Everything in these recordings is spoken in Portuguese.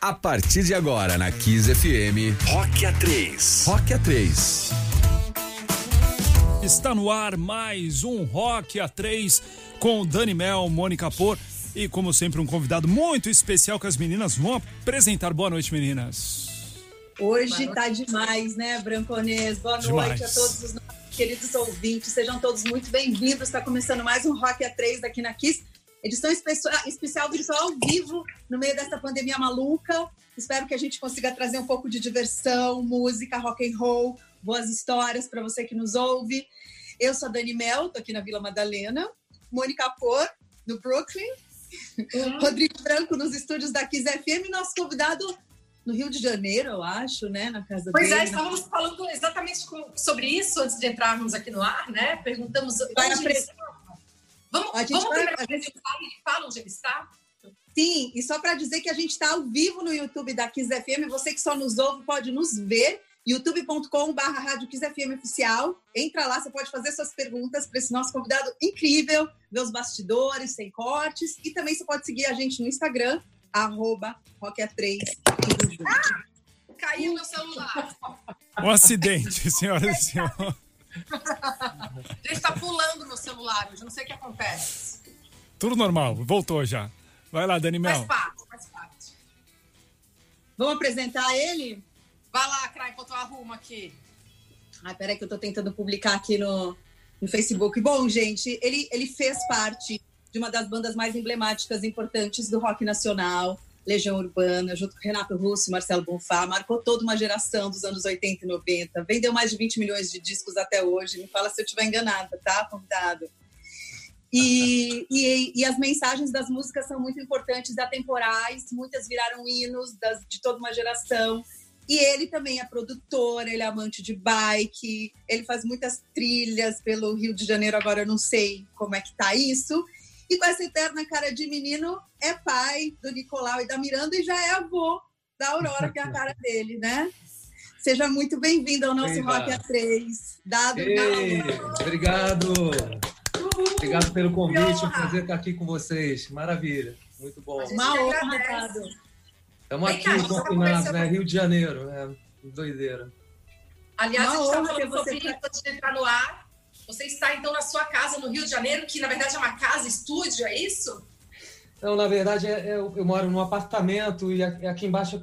A partir de agora na Kiss FM, Rock A3. Rock A3. Está no ar mais um Rock A3 com Dani Mel, Mônica Por e, como sempre, um convidado muito especial que as meninas vão apresentar. Boa noite, meninas. Hoje tá demais, né, Branconês? Boa demais. noite a todos os nossos queridos ouvintes. Sejam todos muito bem-vindos. Está começando mais um Rock A3 aqui na Kiss. Edição especial virtual ao vivo no meio dessa pandemia maluca. Espero que a gente consiga trazer um pouco de diversão, música, rock and roll, boas histórias para você que nos ouve. Eu sou a Dani Mel, tô aqui na Vila Madalena. Mônica Por, no Brooklyn. Uhum. Rodrigo Branco, nos estúdios da Kiss FM. Nosso convidado no Rio de Janeiro, eu acho, né? Na casa pois dele. Pois é, estávamos falando exatamente sobre isso antes de entrarmos aqui no ar, né? Perguntamos Vai onde Vamos, a gente vamos vai, a gente... fala onde ele está? Sim, e só para dizer que a gente está ao vivo no YouTube da Kiss FM, você que só nos ouve pode nos ver, youtube.com.br Rádio Kiss FM Oficial. Entra lá, você pode fazer suas perguntas para esse nosso convidado incrível, ver os bastidores, sem cortes, e também você pode seguir a gente no Instagram, arroba Rock3. Ah, caiu meu celular. Um acidente, senhoras e senhores. Ele está pulando no celular, eu não sei o que acontece. Tudo normal, voltou já. Vai lá, Dani Mel. Faz parte, faz parte. Vamos apresentar ele? Vai lá, Crai, enquanto eu arrumo aqui. Ai, peraí que eu tô tentando publicar aqui no, no Facebook. Bom, gente, ele, ele fez parte de uma das bandas mais emblemáticas e importantes do rock nacional. Legião Urbana, junto com Renato Russo Marcelo Bonfá, marcou toda uma geração dos anos 80 e 90. Vendeu mais de 20 milhões de discos até hoje. Me fala se eu estiver enganada, tá, convidado? E, e, e, as mensagens das músicas são muito importantes, atemporais, muitas viraram hinos das, de toda uma geração. E ele também é produtor, ele é amante de bike, ele faz muitas trilhas pelo Rio de Janeiro, agora eu não sei como é que tá isso. E com essa eterna cara de menino, é pai do Nicolau e da Miranda e já é avô da Aurora, que é a cara dele, né? Seja muito bem-vindo ao nosso Eita. Rock A3. Dado Ei, Obrigado. Uhul. Obrigado pelo convite. É um prazer estar aqui com vocês. Maravilha. Muito bom. Uma honra, Dado. Estamos aqui confinados, né? Rio de Janeiro, né? Doideira. Aliás, Uma a gente está falando sobre isso antes de entrar no ar. Você está, então, na sua casa no Rio de Janeiro, que na verdade é uma casa estúdio, é isso? Não, na verdade, é, é, eu moro num apartamento e aqui embaixo,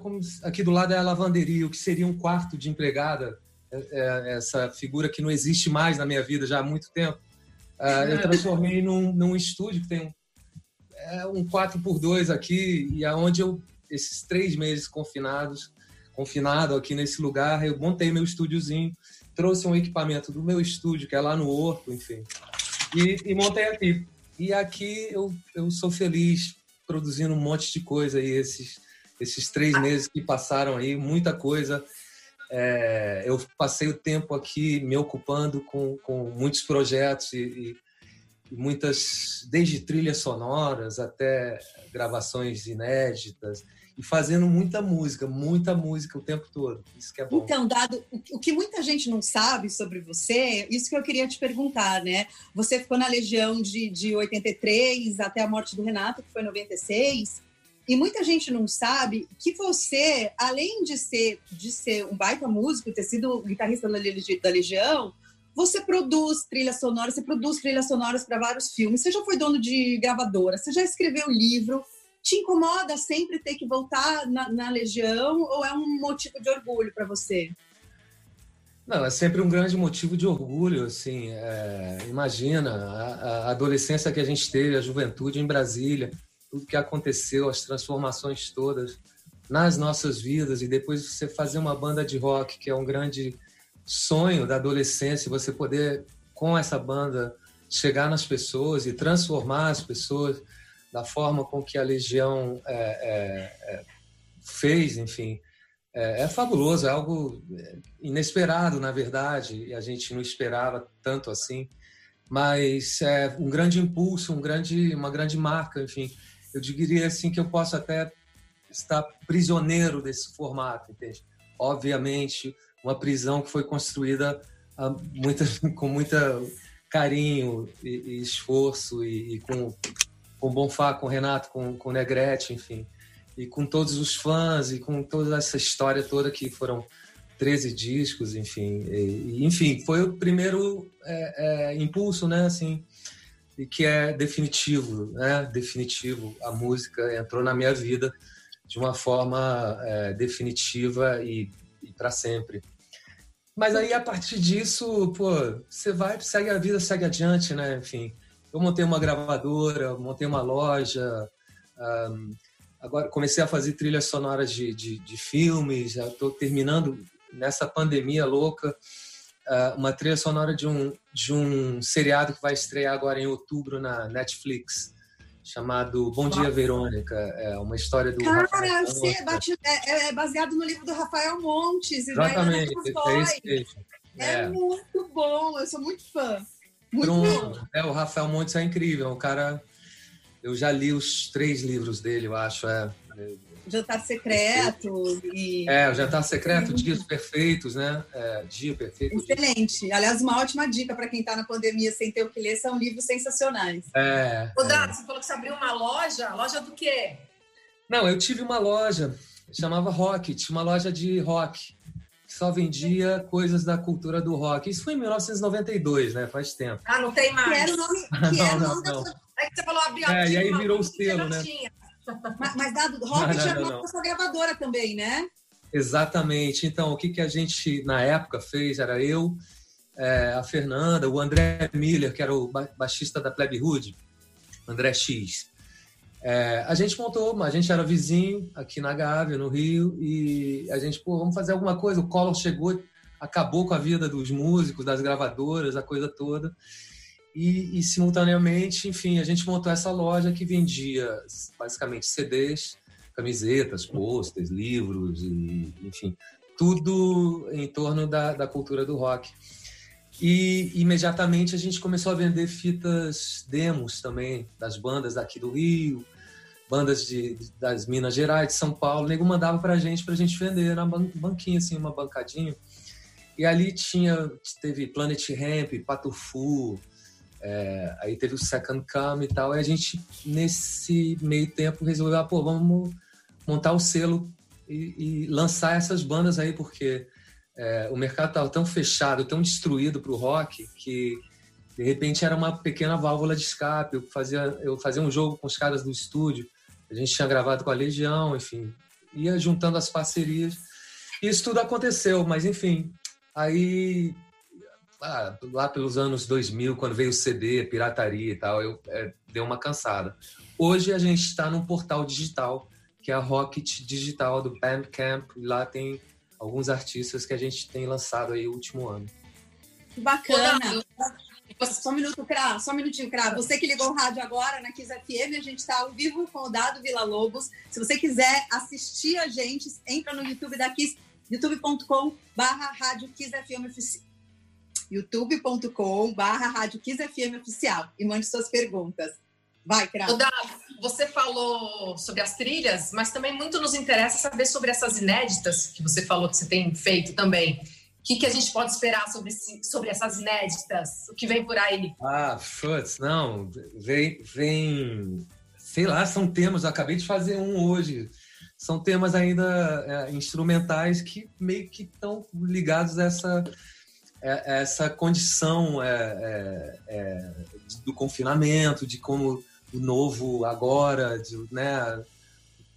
é aqui do lado é a lavanderia, o que seria um quarto de empregada. É, é essa figura que não existe mais na minha vida já há muito tempo. Uh, eu transformei num, num estúdio que tem é, um 4x2 aqui e aonde eu, esses três meses confinados, confinado aqui nesse lugar, eu montei meu estúdiozinho trouxe um equipamento do meu estúdio, que é lá no Horto, enfim, e, e montei aqui. E aqui eu, eu sou feliz produzindo um monte de coisa aí, esses, esses três meses que passaram aí, muita coisa. É, eu passei o tempo aqui me ocupando com, com muitos projetos e, e muitas, desde trilhas sonoras até gravações inéditas e fazendo muita música, muita música o tempo todo. Isso que é bom. Então, Dado, o que muita gente não sabe sobre você, isso que eu queria te perguntar, né? Você ficou na Legião de, de 83 até a morte do Renato, que foi em 96. E muita gente não sabe que você, além de ser, de ser um baita músico, ter sido guitarrista da, Legião, você produz trilhas sonoras, você produz trilhas sonoras para vários filmes, você já foi dono de gravadora, você já escreveu livro, te incomoda sempre ter que voltar na, na Legião ou é um motivo de orgulho para você? Não, é sempre um grande motivo de orgulho, assim, é, imagina a, a, adolescência que a gente teve, a juventude em Brasília, tudo que aconteceu, as transformações todas nas nossas vidas e depois você fazer uma banda de rock, que é um grande sonho da adolescência, você poder com essa banda chegar nas pessoas e transformar as pessoas, da forma com que a Legião é, é, é, fez, enfim, é, é, fabuloso, é algo inesperado, na verdade, e a gente não esperava tanto assim, mas é um grande impulso, um grande, uma grande marca, enfim. Eu diria assim que eu posso até estar prisioneiro desse formato, entende? Obviamente, uma prisão que foi construída muita, com muita carinho e, e esforço e, e com com o Bonfá, com o Renato, com, com o Negrete, enfim. e com todos os fãs e com toda essa história toda que foram 13 discos, enfim. E, enfim, foi o primeiro é, é, impulso, né, assim, e que é definitivo, né, definitivo. A música entrou na minha vida de uma forma é, definitiva e, e para sempre. Mas aí, a partir disso, pô, você vai, segue a vida, segue adiante, né? Enfim, eu montei uma gravadora, montei uma loja, um, agora comecei a fazer trilhas sonoras de, de, de filmes, já estou terminando nessa pandemia louca uh, uma trilha sonora de um, de um seriado que vai estrear agora em outubro na Netflix, chamado Bom Dia Verônica. É uma história do. Cara, é, é, é, baseado no livro do Rafael Montes. Exatamente, é É, é muito bom, eu sou muito fã. Muito Pronto. bom. É, o Rafael Montes é incrível, o cara. Eu já li os três livros dele, eu acho. É, Jantar Secreto. E... É, o Jantar Secreto, Dias Perfeitos, né? É, Dia Perfeito. Excelente. Aliás, uma ótima dica para quem está na pandemia sem ter o que ler, são livros sensacionais. É. Ô, Dado, é. você falou que você abriu uma loja. Loja do quê? Não, eu tive uma loja, chamava Rocket, uma loja de rock. Que só vendia coisas da cultura do rock. Isso foi em 1992, né? Faz tempo. Ah, não tem mais. Que era o nome, que não, não, não. É que você falou abrir É, e aí virou o selo, né? Mas, mas dado Rocket não, não, não, é uma gravadora também, né? Exatamente. Então, o que, que a gente, na época, fez era eu, é, a Fernanda, o André Miller, que era o baixista da Plebe Hood, André X. É, a gente montou, a gente era vizinho aqui na Gávea, no Rio, e a gente, pô, vamos fazer alguma coisa. O Collor chegou, acabou com a vida dos músicos, das gravadoras, a coisa toda. E, e, simultaneamente, enfim, a gente montou essa loja que vendia basicamente CDs, camisetas, posters, livros, e, enfim, tudo em torno da, da cultura do rock. E imediatamente a gente começou a vender fitas demos também das bandas daqui do Rio, bandas de, das Minas Gerais, de São Paulo. O nego mandava pra gente, pra gente vender na banquinha, assim, uma bancadinha. E ali tinha, teve Planet Ramp, Patufu, é, aí teve o Second Come e tal, e a gente, nesse meio tempo, resolveu, ah, pô, vamos montar o selo e, e lançar essas bandas aí, porque é, o mercado estava tão fechado, tão destruído para o rock, que de repente era uma pequena válvula de escape. Eu fazia, eu fazia um jogo com os caras do estúdio, a gente tinha gravado com a Legião, enfim, ia juntando as parcerias. E isso tudo aconteceu, mas enfim, aí ah, lá pelos anos 2000, quando veio o CD, pirataria e tal, eu é, deu uma cansada. Hoje a gente está num portal digital, que é a Rocket Digital do Bandcamp, e lá tem alguns artistas que a gente tem lançado aí o último ano. Que bacana! Só um minuto, Cra, só um minutinho, Cra. Você que ligou o rádio agora na Kiss FM, a gente está ao vivo com o Dado Vila Lobos. Se você quiser assistir a gente, entra no YouTube da Kiss, youtube.com barra rádio FM youtube.com barra Rádio FM Oficial e mande suas perguntas. Vai, Cravo. Você falou sobre as trilhas, mas também muito nos interessa saber sobre essas inéditas que você falou que você tem feito também. O que, que a gente pode esperar sobre, sobre essas inéditas? O que vem por aí? Ah, putz, não. Vem, vem. Sei lá, são temas. Eu acabei de fazer um hoje. São temas ainda é, instrumentais que meio que estão ligados a essa é, é essa condição é, é, é, do confinamento, de como o novo agora, de, né,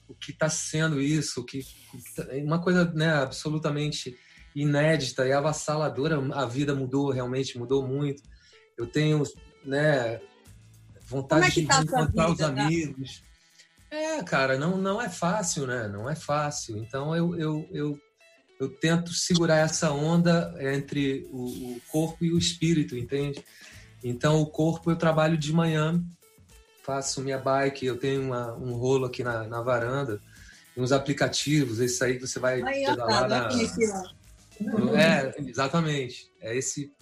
o que está sendo isso, que uma coisa né, absolutamente inédita e avassaladora. A vida mudou, realmente mudou muito. Eu tenho né, vontade de tá encontrar vida, os amigos. É, cara, não, não é fácil, né? Não é fácil. Então eu, eu, eu eu tento segurar essa onda entre o, o, corpo e o espírito, entende? Então, o corpo eu trabalho de manhã, faço minha bike, eu tenho uma, um rolo aqui na, na varanda, uns aplicativos, esse aí que você vai aí, pedalar tá, na... É, exatamente. É esse.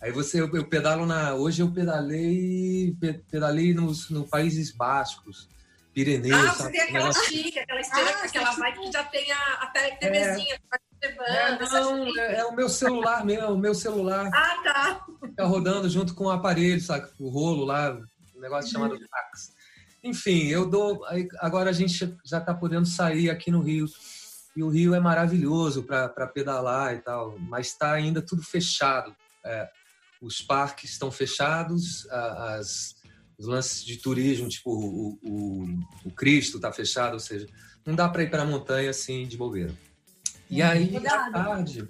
Aí você, eu, eu, pedalo na. Hoje eu pedalei, pedalei nos, no Países Bascos. Pirineus. Ah, você tem aquela chique, aquela esteira, ah, aquela bike que já tem a, a TVzinha, é. É, não, é, é, o meu celular mesmo, o meu celular. Ah, tá. Fica rodando junto com o aparelho, sabe? O rolo lá, um negócio uhum. chamado fax. enfim, eu dou. Agora a gente já está podendo sair aqui no Rio. E o Rio é maravilhoso para pedalar e tal, mas está ainda tudo fechado. É, os parques estão fechados, as, os lances de turismo, tipo o, o, o Cristo está fechado, ou seja, não dá para ir para a montanha assim de bobeira. E uhum. aí, à tarde,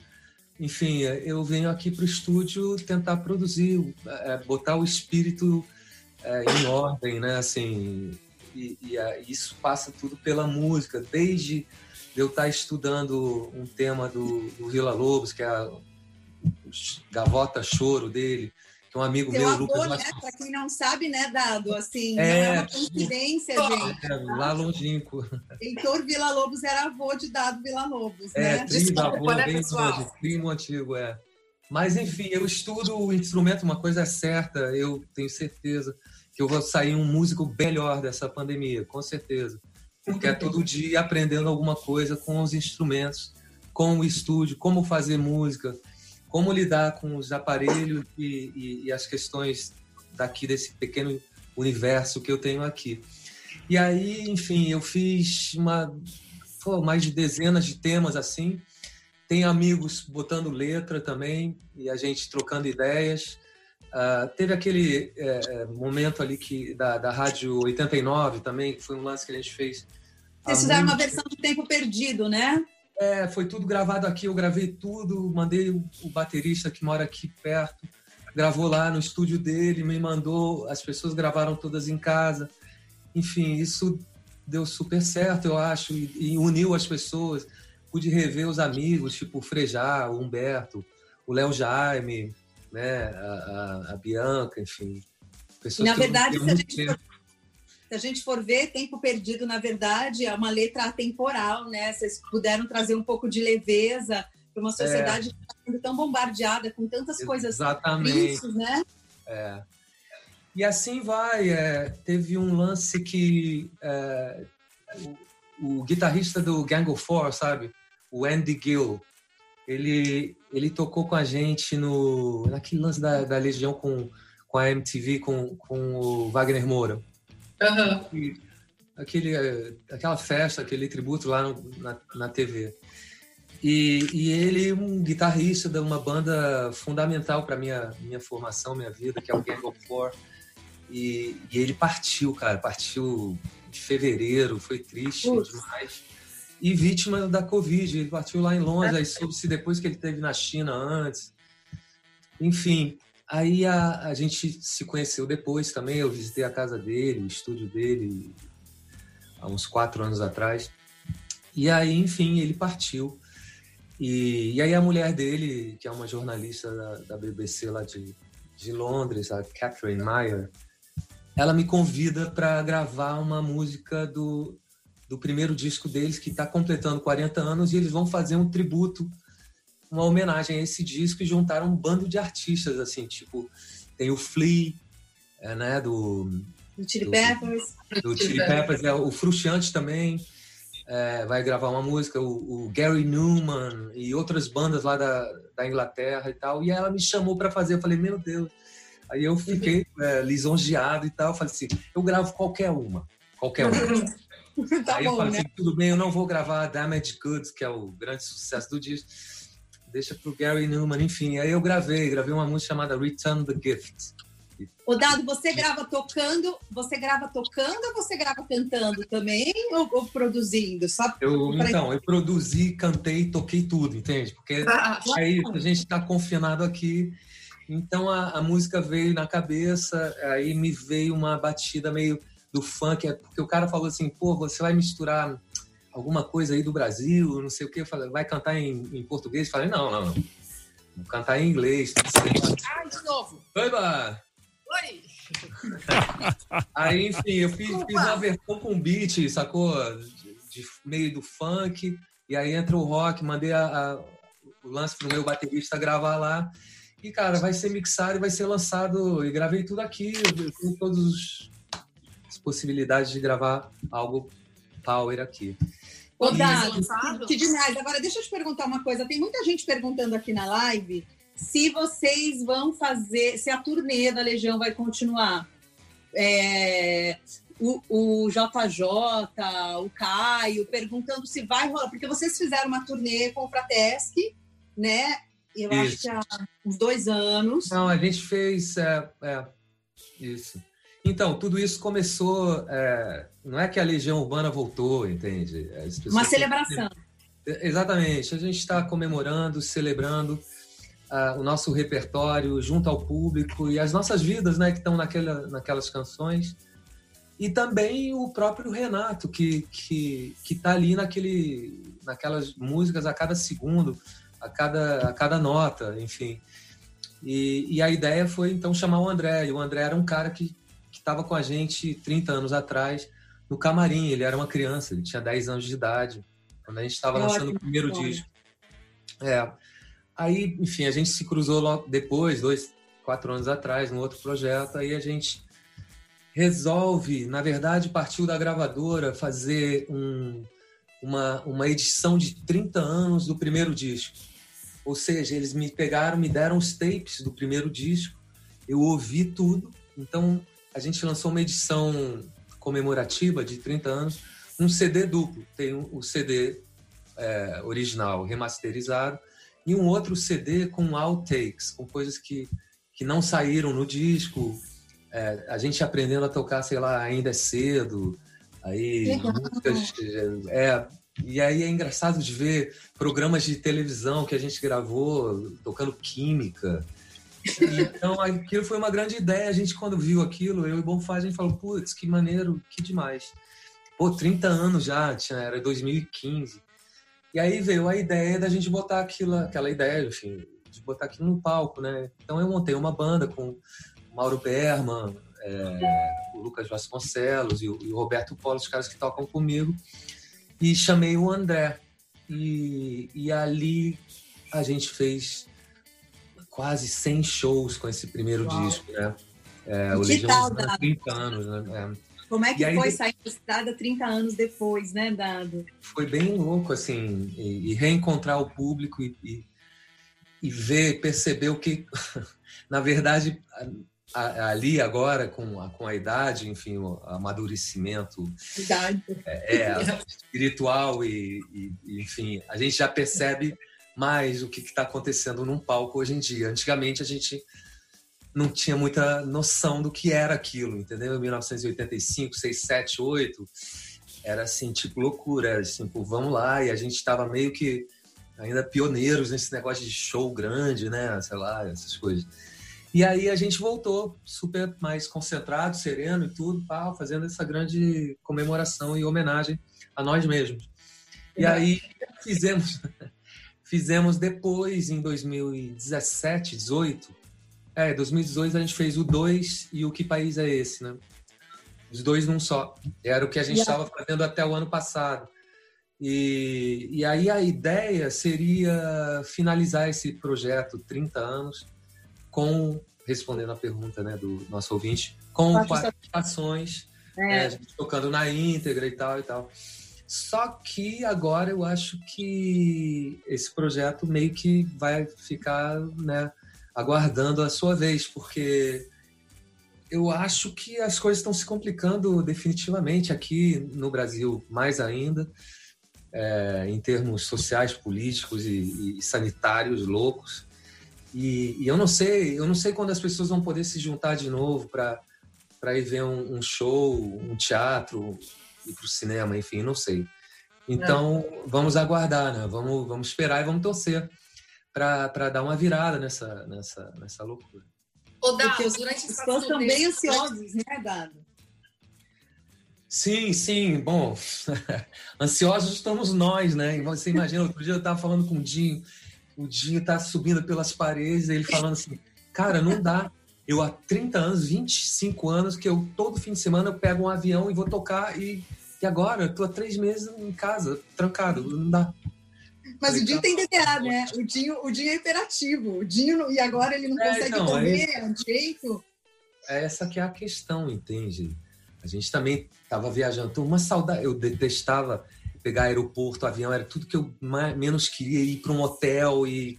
enfim, eu venho aqui para o estúdio tentar produzir, é, botar o espírito é, em ordem, né? Assim, e, e isso passa tudo pela música, desde eu estar tá estudando um tema do, do Vila Lobos, que é a Gavota Choro dele, que é um amigo Seu meu, avô, Lucas né? Para quem não sabe, né, Dado, assim, é, não é uma coincidência, gente. É, lá longínquo. Heitor Vila Lobos era avô de Dado Vila Lobos, é, né? Primo, avô, né, bem pessoal? primo antigo, é. Mas, enfim, eu estudo o instrumento, uma coisa é certa, eu tenho certeza que eu vou sair um músico melhor dessa pandemia, com certeza. Porque é todo dia aprendendo alguma coisa com os instrumentos, com o estúdio, como fazer música, como lidar com os aparelhos e, e, e, as questões daqui desse pequeno universo que eu tenho aqui. E aí, enfim, eu fiz uma pô, mais de dezenas de temas assim. Tem amigos botando letra também e a gente trocando ideias. Uh, teve aquele é, momento ali que da, da Rádio 89 também, que foi um lance que a gente fez. Vocês fizeram uma versão de Tempo Perdido, né? É, foi tudo gravado aqui, eu gravei tudo, mandei o, o, baterista que mora aqui perto, gravou lá no estúdio dele, me mandou, as pessoas gravaram todas em casa. Enfim, isso deu super certo, eu acho, e, e uniu as pessoas. Pude rever os amigos, tipo o Frejá, o Humberto, o Léo Jaime, né, a, a, a Bianca, enfim. Pessoas na verdade, se a gente for se a gente for ver, Tempo Perdido, na verdade, é uma letra atemporal, né? Vocês puderam trazer um pouco de leveza para uma sociedade é. que está sendo tão bombardeada com tantas coisas Exatamente. né? É. E assim vai. É, teve um lance que é, o, o, guitarrista do Gang of Four, sabe? O Andy Gill, ele, ele tocou com a gente no, naquele lance da, da Legião com, com a MTV, com, com o Wagner Moura. Uhum. Aquele, aquela festa, aquele tributo lá no, na, na TV. E, e, ele, um guitarrista de uma banda fundamental para minha minha formação, minha vida, que é o Gang of Four. E, e ele partiu, cara, partiu de fevereiro, foi triste demais. E vítima da Covid, ele partiu lá em Londres, aí soube-se depois que ele teve na China antes. Enfim, Aí a, a gente se conheceu depois também, eu visitei a casa dele, o estúdio dele, há uns quatro anos atrás. E aí, enfim, ele partiu. E, e aí a mulher dele, que é uma jornalista da, da BBC lá de, de Londres, a Catherine Meyer, ela me convida para gravar uma música do, do primeiro disco deles, que está completando 40 anos, e eles vão fazer um tributo uma homenagem a esse disco e juntaram um bando de artistas, assim, tipo, tem o Flea, é, né, do... Do Chili Peppers. Do, do Chili Peppers, é, o Frustiante também é, vai gravar uma música, o, o, Gary Newman e outras bandas lá da, da Inglaterra e tal, e ela me chamou para fazer, eu falei, meu Deus... Aí eu fiquei é, lisonjeado e tal, falei assim, eu gravo qualquer uma, qualquer uma. tá Aí bom, eu falei né? assim, tudo bem, eu não vou gravar Damaged Goods, que é o grande sucesso do disco, deixa pro Gary Newman, enfim. Aí eu gravei, gravei uma música chamada Return the Gift. O Dado, você grava tocando, você grava tocando ou você grava cantando também ou, ou produzindo? Só eu, então, eu produzi, cantei, toquei tudo, entende? Porque ah, aí a gente está confinado aqui, então a, a, música veio na cabeça, aí me veio uma batida meio do funk, é porque o cara falou assim, pô, você vai misturar alguma coisa aí do Brasil, não sei o que, falei, vai cantar em, em português? Falei, não, não, não. Vou cantar em inglês. Ah, de novo. Oi, Bar. Oi. Aí, enfim, eu fiz, fiz uma versão com beat, sacou? De, de, meio do funk. E aí entra o rock, mandei a, a, o lance pro meu baterista gravar lá. E, cara, vai ser mixado e vai ser lançado. E gravei tudo aqui. Eu tenho todas as possibilidades de gravar algo power aqui. Ô, Dado, que demais. Agora, deixa eu te perguntar uma coisa. Tem muita gente perguntando aqui na live se vocês vão fazer, se a turnê da Legião vai continuar. É, o, o JJ, o Caio, perguntando se vai rolar, porque vocês fizeram uma turnê com o Fratesc, né? Eu isso. acho que há uns dois anos. Não, a gente fez. É, é, isso. Então, tudo isso começou. É, não é que a Legião Urbana voltou, entende? Uma celebração. Exatamente. A gente está comemorando, celebrando uh, o nosso repertório junto ao público e as nossas vidas, né, que estão naquela, naquelas canções. E também o próprio Renato, que que que está ali naquele, naquelas músicas a cada segundo, a cada, a cada nota, enfim. E, e a ideia foi então chamar o André. E o André era um cara que estava com a gente 30 anos atrás no camarim. Ele era uma criança, ele tinha 10 anos de idade, quando a gente estava lançando o primeiro disco. É. Aí, enfim, a gente se cruzou logo depois, dois, quatro anos atrás, num outro projeto. Aí a gente resolve, na verdade, partiu da gravadora fazer um, uma, uma edição de 30 anos do primeiro disco. Ou seja, eles me pegaram, me deram os tapes do primeiro disco, eu ouvi tudo. Então, a gente lançou uma edição comemorativa de 30 anos, um CD duplo. Tem o CD é, original remasterizado e um outro CD com outtakes, com coisas que, que não saíram no disco. É, a gente aprendendo a tocar, sei lá, ainda é cedo. Aí, músicas. É, e aí é engraçado de ver programas de televisão que a gente gravou tocando química. Então, aquilo foi uma grande ideia. A gente, quando viu aquilo, eu e Bonfá, a gente falou: putz, que maneiro, que demais. Pô, 30 anos já, tinha, era 2015. E aí veio a ideia da gente botar aquilo, aquela ideia, enfim, de botar aquilo no palco, né? Então eu montei uma banda com o Mauro Berman, é, o Lucas Vasconcelos e o, e o Roberto Polo, os caras que tocam comigo, e chamei o André. E, e ali a gente fez quase 100 shows com esse primeiro Uau. disco, né? É, o Legião 30 anos, né? É. Como é que foi sair da estrada 30 anos depois, né, Dado? Foi bem louco, assim, e, e reencontrar o público e, e, e, ver, perceber o que, na verdade, ali agora, com a, com a idade, enfim, o amadurecimento idade. É, é espiritual e, e, enfim, a gente já percebe mais o que está acontecendo num palco hoje em dia. Antigamente a gente não tinha muita noção do que era aquilo, entendeu? Em 1985, 6, 7, 8, era assim, tipo loucura, assim, tipo, vamos lá, e a gente estava meio que ainda pioneiros nesse negócio de show grande, né, sei lá, essas coisas. E aí a gente voltou super mais concentrado, sereno e tudo, pá, fazendo essa grande comemoração e homenagem a nós mesmos. E aí fizemos fizemos depois em 2017, 18, é, 2018 a gente fez o 2 e o Que País é Esse, né? Os dois num só. Era o que a gente estava yeah. fazendo até o ano passado. E, e aí a ideia seria finalizar esse projeto 30 anos com, respondendo a pergunta né, do nosso ouvinte, com participações, é. É, tocando na íntegra e tal e tal. Só que agora eu acho que esse projeto meio que vai ficar, né, aguardando a sua vez, porque eu acho que as coisas estão se complicando definitivamente aqui no Brasil, mais ainda, é, em termos sociais, políticos e, e sanitários loucos. E, e, eu não sei, eu não sei quando as pessoas vão poder se juntar de novo para para ir ver um, um, show, um teatro, ir para o cinema, enfim, não sei. Então, vamos aguardar, né? Vamos, vamos esperar e vamos torcer para dar uma virada nessa, nessa, nessa loucura. Ô, Dado, os fãs estão bem ansiosos, né, Dado? Sim, sim. Bom, ansiosos estamos nós, né? Você imagina, outro dia eu estava falando com o Dinho, o Dinho tá subindo pelas paredes, ele falando assim, cara, não dá. Eu há 30 anos, 25 anos, que eu todo fim de semana eu pego um avião e vou tocar e, e agora eu tô há três meses em casa, trancado, não dá. Mas o Dinho tem DDA, né? O Dinho, o Dinho é hiperativo. O Dinho, e agora ele não é, consegue então, comer é, jeito. É essa que é a questão, entende? A gente também estava viajando. Tô uma saudade. Eu detestava pegar aeroporto, avião, era tudo que eu mais, menos queria ir para um hotel e,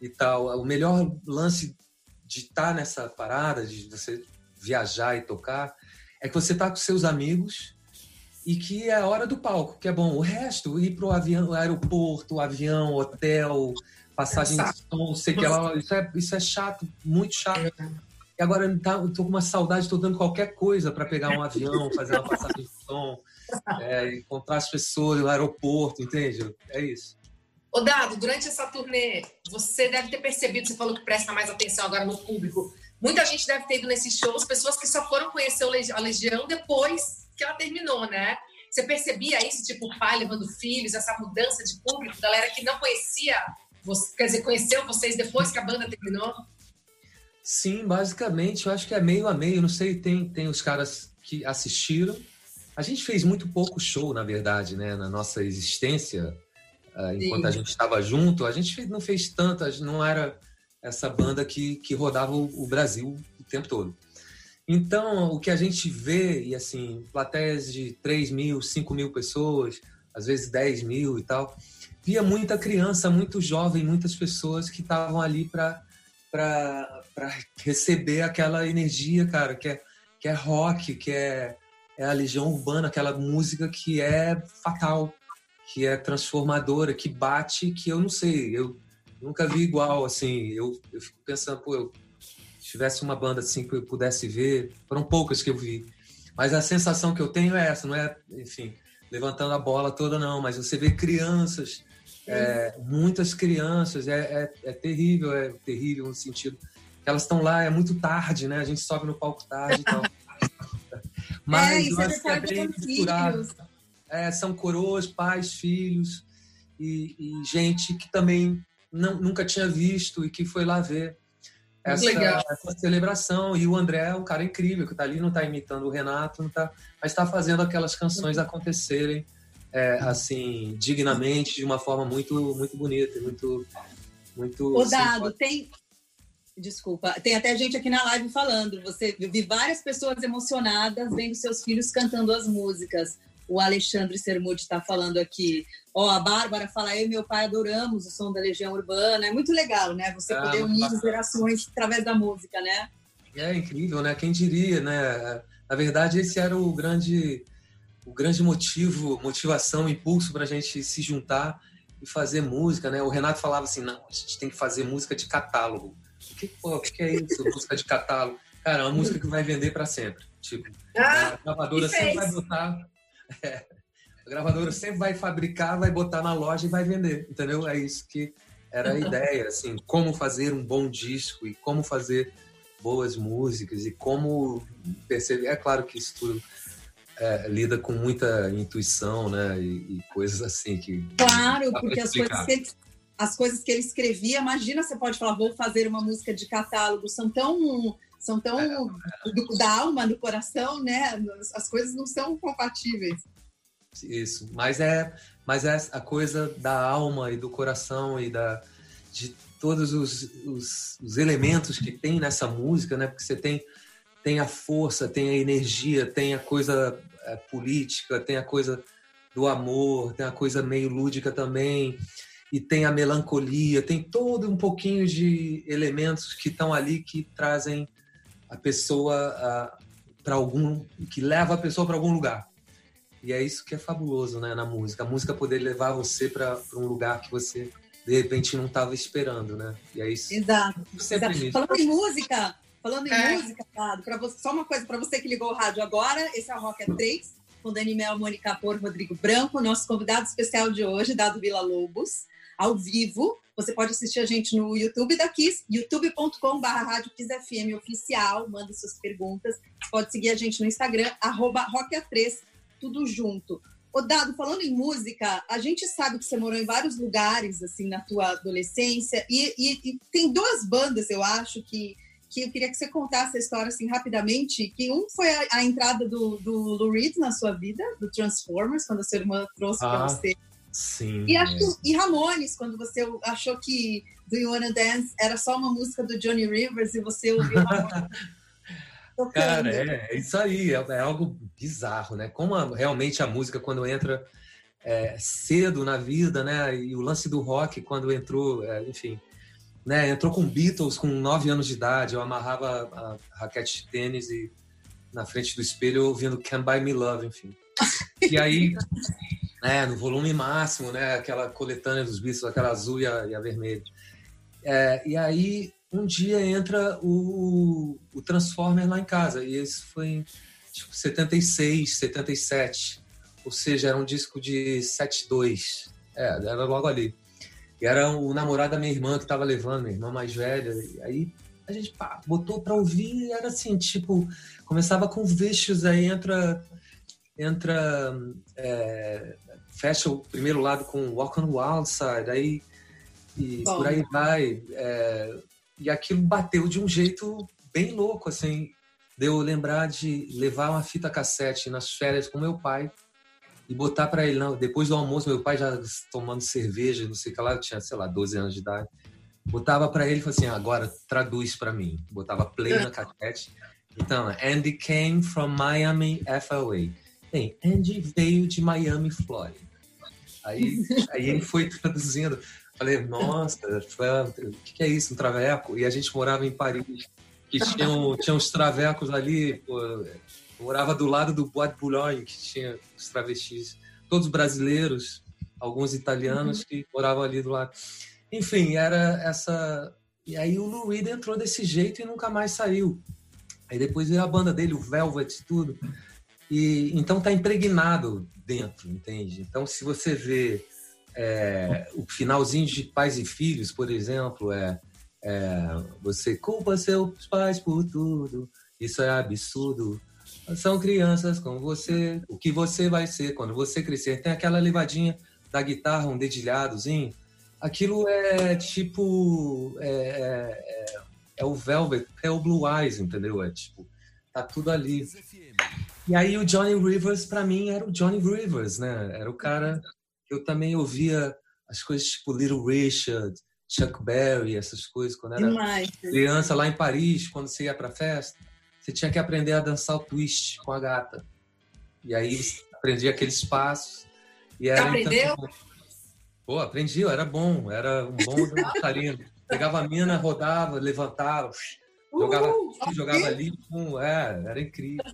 e tal. O melhor lance de estar tá nessa parada, de você viajar e tocar, é que você tá com seus amigos e que é a hora do palco, que é bom. O resto, ir pro avião, aeroporto, avião, hotel, passagem de som, sei que lá, isso é, isso é chato, muito chato. E agora tá, eu tô com uma saudade, tô dando qualquer coisa para pegar um avião, fazer uma passagem de som, é, encontrar as pessoas no aeroporto, entende? É isso. Ô Dado, durante essa turnê, você deve ter percebido, você falou que presta mais atenção agora no público. Muita gente deve ter ido nesses shows, pessoas que só foram conhecer a Legião depois que ela terminou, né? Você percebia isso, tipo, pai levando filhos, essa mudança de público, galera que não conhecia, você, quer dizer, conheceu vocês depois que a banda terminou? Sim, basicamente, eu acho que é meio a meio. Não sei, tem, tem os caras que assistiram. A gente fez muito pouco show, na verdade, né? Na nossa existência Uh, enquanto a gente estava junto, a gente não fez tanto, não era essa banda que, que rodava o, o, Brasil o tempo todo. Então, o que a gente vê, e assim, plateias de 3 mil, 5 mil pessoas, às vezes 10 mil e tal, via muita criança, muito jovem, muitas pessoas que estavam ali para receber aquela energia, cara, que é, que é rock, que é, é a legião urbana, aquela música que é fatal, que é transformadora, que bate, que eu não sei, eu nunca vi igual, assim, eu, eu fico pensando, pô, eu, tivesse uma banda assim que eu pudesse ver, foram poucas que eu vi, mas a sensação que eu tenho é essa, não é, enfim, levantando a bola toda não, mas você vê crianças, é, muitas crianças, é, é, é, terrível, é terrível no sentido que elas estão lá, é muito tarde, né, a gente sobe no palco tarde e tal. Mas é, eu acho que é bem misturado é, são coroas, pais, filhos e, e gente que também não, nunca tinha visto e que foi lá ver essa, essa, celebração. E o André é um cara incrível, que está ali, não está imitando o Renato, não tá, mas está fazendo aquelas canções acontecerem é, assim, dignamente, de uma forma muito, muito bonita, muito. muito o Dado, tem. Desculpa, tem até gente aqui na live falando. Você vi várias pessoas emocionadas vendo seus filhos cantando as músicas o Alexandre Sermude está falando aqui. Ó, a Bárbara fala, eu e meu pai adoramos o som da Legião Urbana. É muito legal, né? Você ah, poder unir as gerações através da música, né? É incrível, né? Quem diria, né? Na verdade, esse era o grande, o grande motivo, motivação, impulso para a gente se juntar e fazer música, né? O Renato falava assim, não, a gente tem que fazer música de catálogo. O que, pô, que é isso, música de catálogo? Cara, é uma música que vai vender para sempre. Tipo, ah, a gravadora sempre vai botar é. A gravadora sempre vai fabricar, vai botar na loja e vai vender, entendeu? É isso que era a ideia, assim, como fazer um bom disco e como fazer boas músicas e como perceber. É claro que isso tudo é, lida com muita intuição, né? E, e coisas assim que. Claro, porque as coisas, que ele, as coisas que ele escrevia, imagina, você pode falar, vou fazer uma música de catálogo, são tão são tão é. Do, da alma, do coração, né? As coisas não são compatíveis. Isso, mas é, mas é a coisa da alma e do coração e da de todos os, os, os elementos que tem nessa música, né? Porque você tem tem a força, tem a energia, tem a coisa é, política, tem a coisa do amor, tem a coisa meio lúdica também, e tem a melancolia, tem todo um pouquinho de elementos que estão ali que trazem a pessoa para algum que leva a pessoa para algum lugar. E é isso que é fabuloso, né, na música. A música poder levar você para um lugar que você de repente não estava esperando, né? E é isso. Exato. Exato. Falando em música, falando em é. música, para você, só uma coisa para você que ligou o rádio agora, esse é o Rock 3 com Dani Mel, Mônica Por, Rodrigo Branco, nosso convidado especial de hoje, Dado Vila Lobos, ao vivo. Você pode assistir a gente no YouTube da Kiss, youtube.com.br Rádio FM oficial. Manda suas perguntas. Pode seguir a gente no Instagram, arroba Rock3, tudo junto. Ô, Dado, falando em música, a gente sabe que você morou em vários lugares, assim, na tua adolescência, e, e, e tem duas bandas, eu acho, que, que eu queria que você contasse a história, assim, rapidamente, que um foi a, a entrada do, do Lou Reed na sua vida, do Transformers, quando a sua irmã trouxe ah. para você Sim. E, acho, é. e Ramones, quando você achou que Do You Wanna Dance era só uma música do Johnny Rivers e você ouviu uma Cara, é, é, isso aí, é, é, algo bizarro, né? Como a, realmente a música, quando entra é, cedo na vida, né? E o lance do rock, quando entrou, é, enfim, né? Entrou com Beatles com nove anos de idade, eu amarrava a raquete de tênis e na frente do espelho ouvindo Can't Buy Me Love, enfim. E aí, é, no volume máximo, né? Aquela coletânea dos Beatles, aquela azul e a, e a vermelha. É, e aí, um dia entra o, o Transformer lá em casa. E isso foi em tipo, 76, 77. Ou seja, era um disco de 72. É, era logo ali. E era o namorado da minha irmã que estava levando, minha irmã mais velha. E aí a gente pá, botou para ouvir e era assim, tipo, começava com Vicious, aí entra entra é, fecha o primeiro lado com Walk on the Wild Side, aí e Bom. por aí vai. É, e aquilo bateu de um jeito bem louco, assim. Deu lembrar de levar uma fita cassete nas férias com meu pai e botar para ele, não, depois do almoço, meu pai já tomando cerveja, não sei o que lá, eu tinha, sei lá, 12 anos de idade. Botava para ele e falava assim: agora traduz para mim. Botava play na cassete. Então, Andy came from Miami, FLA. Bem, Andy veio de Miami, Flórida. Aí, aí ele foi traduzindo. Falei, nossa, o que, é isso, um traveco? E a gente morava em Paris, que tinha, tinha uns travecos ali, pô, morava do lado do Bois de Boulogne, que tinha os travestis, todos brasileiros, alguns italianos uhum. que moravam ali do lado. Enfim, era essa. E aí o Lou Reed entrou desse jeito e nunca mais saiu. Aí depois veio a banda dele, o Velvet, tudo. E então tá impregnado dentro, entende? Então se você vê é, o finalzinho de Pais e Filhos, por exemplo, é, é você culpa seus pais por tudo, isso é absurdo. São crianças como você, o que você vai ser quando você crescer. Tem aquela levadinha da guitarra, um dedilhadozinho. Aquilo é tipo. É, é, é, é o Velvet, é o Blue Eyes, entendeu? É tipo, tá tudo ali. E aí o Johnny Rivers, para mim, era o Johnny Rivers, né? Era o cara que eu também ouvia as coisas tipo Little Richard, Chuck Berry, essas coisas, quando era Demais. criança lá em Paris, quando você ia pra festa você tinha que aprender a dançar o twist com a gata. E aí aprendia aqueles passos. E era, aprendeu? Então, pô, aprendi, eu era bom, era um bom dançarino. Pegava a mina, rodava, levantava, jogava aqui, jogava ali, pum, é, era incrível.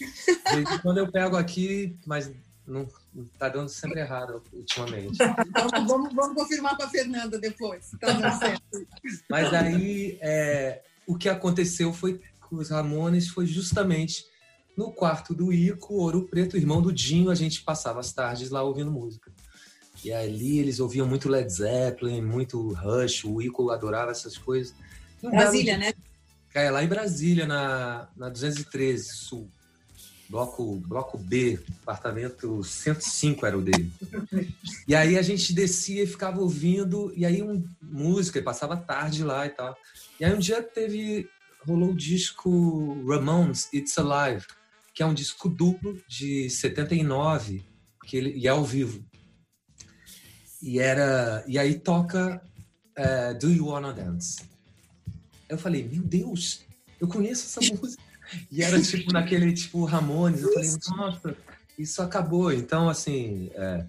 E quando eu pego aqui, mas não, tá dando sempre errado ultimamente. Então, vamos, vamos confirmar com a Fernanda depois. Tá dando certo. Mas aí é, o que aconteceu foi os Ramones foi justamente no quarto do Ico, Ouro Preto, irmão do Dinho, a gente passava as tardes lá ouvindo música. E ali eles ouviam muito Led Zeppelin, muito Rush, o Ico adorava essas coisas. Brasília, né? É, lá em Brasília, na, na 213 Sul. Bloco, bloco B, apartamento 105 era o dele. E aí a gente descia e ficava ouvindo, e aí um, música, passava tarde lá e tal. E aí um dia teve rolou o disco Ramones It's Alive, que é um disco duplo de 79, que ele, e é ao vivo. E era e aí toca uh, Do You Wanna Dance? Eu falei, meu Deus, eu conheço essa música. E era tipo naquele tipo Ramones. Eu falei, nossa, isso acabou. Então, assim, é,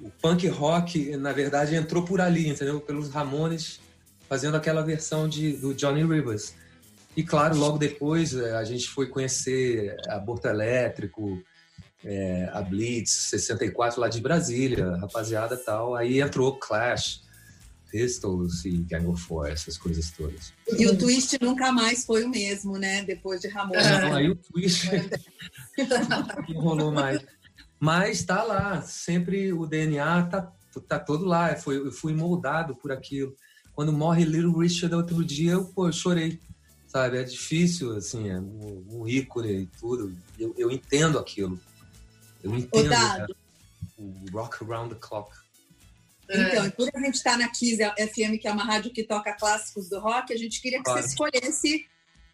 o punk rock, na verdade, entrou por ali, entendeu? Pelos Ramones fazendo aquela versão de, do Johnny Rivers. E claro, logo depois eh, a gente foi conhecer Aborto Elétrico, é, a Blitz 64 lá de Brasília, rapaziada tal. Aí entrou Clash, Pistols e Gang of Four, essas coisas todas. E o twist nunca mais foi o mesmo, né? Depois de Ramon. Não, aí o twist não rolou mais. Mas tá lá, sempre o DNA tá, tá todo lá. Foi, eu fui moldado por aquilo. Quando morre Little Richard outro dia, eu, pô, eu chorei sabe? É difícil, assim, é um, um ícone e tudo. Eu, eu entendo aquilo. Eu entendo né? o rock around the clock. Então, e por a gente estar tá na Kiss FM, que é uma rádio que toca clássicos do rock, a gente queria que claro. você escolhesse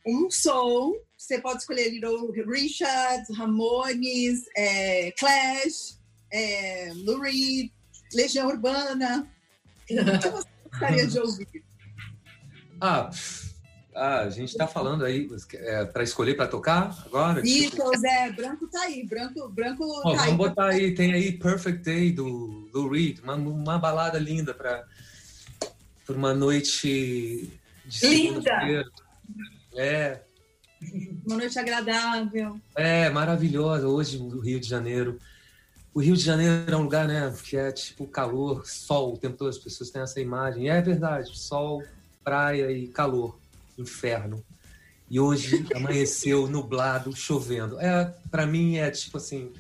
um som. Você pode escolher Little Richard, Ramones, é, Clash, é, Lou Reed, Legião Urbana. O que você gostaria de ouvir? Ah, ah, a gente está falando aí é, para escolher para tocar agora? Beatles, tipo... é, branco tá aí, branco, branco oh, tá vamos aí. botar aí, tem aí Perfect Day do, do Reed, uma, uma balada linda para uma noite de Linda! É. Uma noite agradável. É, maravilhosa. Hoje, o Rio de Janeiro. O Rio de Janeiro é um lugar, né, que é tipo calor, sol o tempo todo. As pessoas têm essa imagem. E é verdade: sol, praia e calor. Inferno. E hoje amanheceu nublado, chovendo. É, para mim é tipo assim,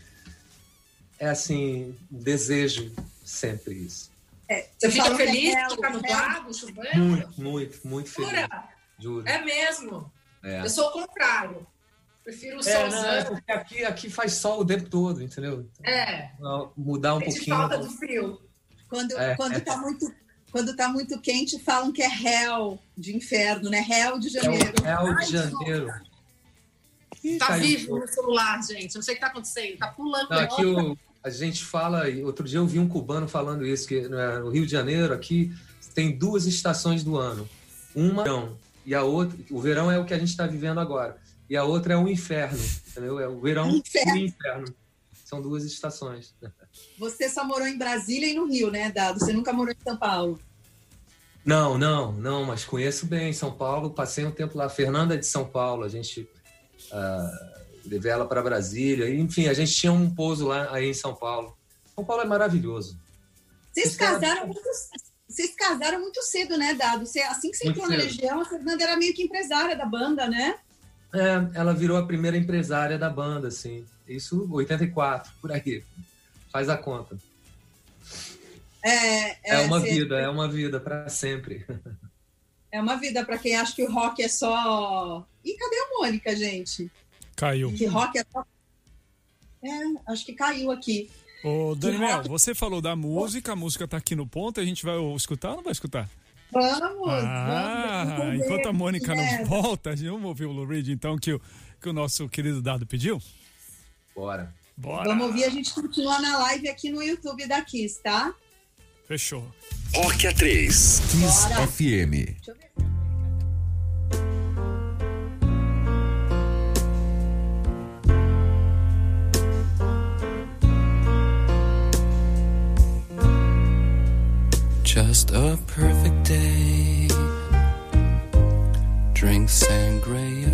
é assim, desejo sempre isso. É, você fica feliz de ficar nublado, chovendo? Muito, muito, muito feliz. Jura? Juro. É mesmo. É. Eu sou o contrário. Prefiro o é, solzão. Não, é porque aqui, aqui faz sol o tempo todo, entendeu? É. Mudar um pouquinho. falta do frio. Quando, é, quando, é. Tá muito, quando tá muito quente, falam que é réu de inferno, né? Réu de janeiro. Réu de janeiro. tá vivo no celular, gente. Não sei o que tá acontecendo. Tá pulando. Não, aqui o, a gente fala, outro dia eu vi um cubano falando isso, que né, no Rio de Janeiro, aqui, tem duas estações do ano. Uma verão, e a outra, o verão é o que a gente está vivendo agora. E a outra é o inferno, entendeu? É o verão inferno. e o inferno. São duas estações. Você só morou em Brasília e no Rio, né, Dado? Você nunca morou em São Paulo? Não, não, não, mas conheço bem São Paulo, passei um tempo lá. Fernanda é de São Paulo, a gente. Uh, levei ela para Brasília. Enfim, a gente tinha um pouso lá aí em São Paulo. São Paulo é maravilhoso. Vocês casaram muito, vocês casaram muito cedo, né, Dado? Você, assim que você muito entrou cedo. na Legião, a Fernanda era meio que empresária da banda, né? É, ela virou a primeira empresária da banda, assim. Isso 84, por aí. Faz a conta. É, é, é uma vida, é uma vida para sempre. É uma vida para quem acha que o rock é só. E cadê a Mônica, gente? Caiu. Que rock é. É, acho que caiu aqui. Ô, Daniel, rock... você falou da música, a música tá aqui no ponto, a gente vai escutar ou não vai escutar? Vamos! Ah, vamos, enquanto a Mônica não volta, vamos ouvir o Lou Reed, então, que o, que o nosso querido Dado pediu? Bora. Bora. Vamos ouvir, a gente continua na live aqui no YouTube da Kiss, tá? Fechou. Rock A3, Kiss Bora. FM. Deixa eu ver. Just a perfect day. Drink sangria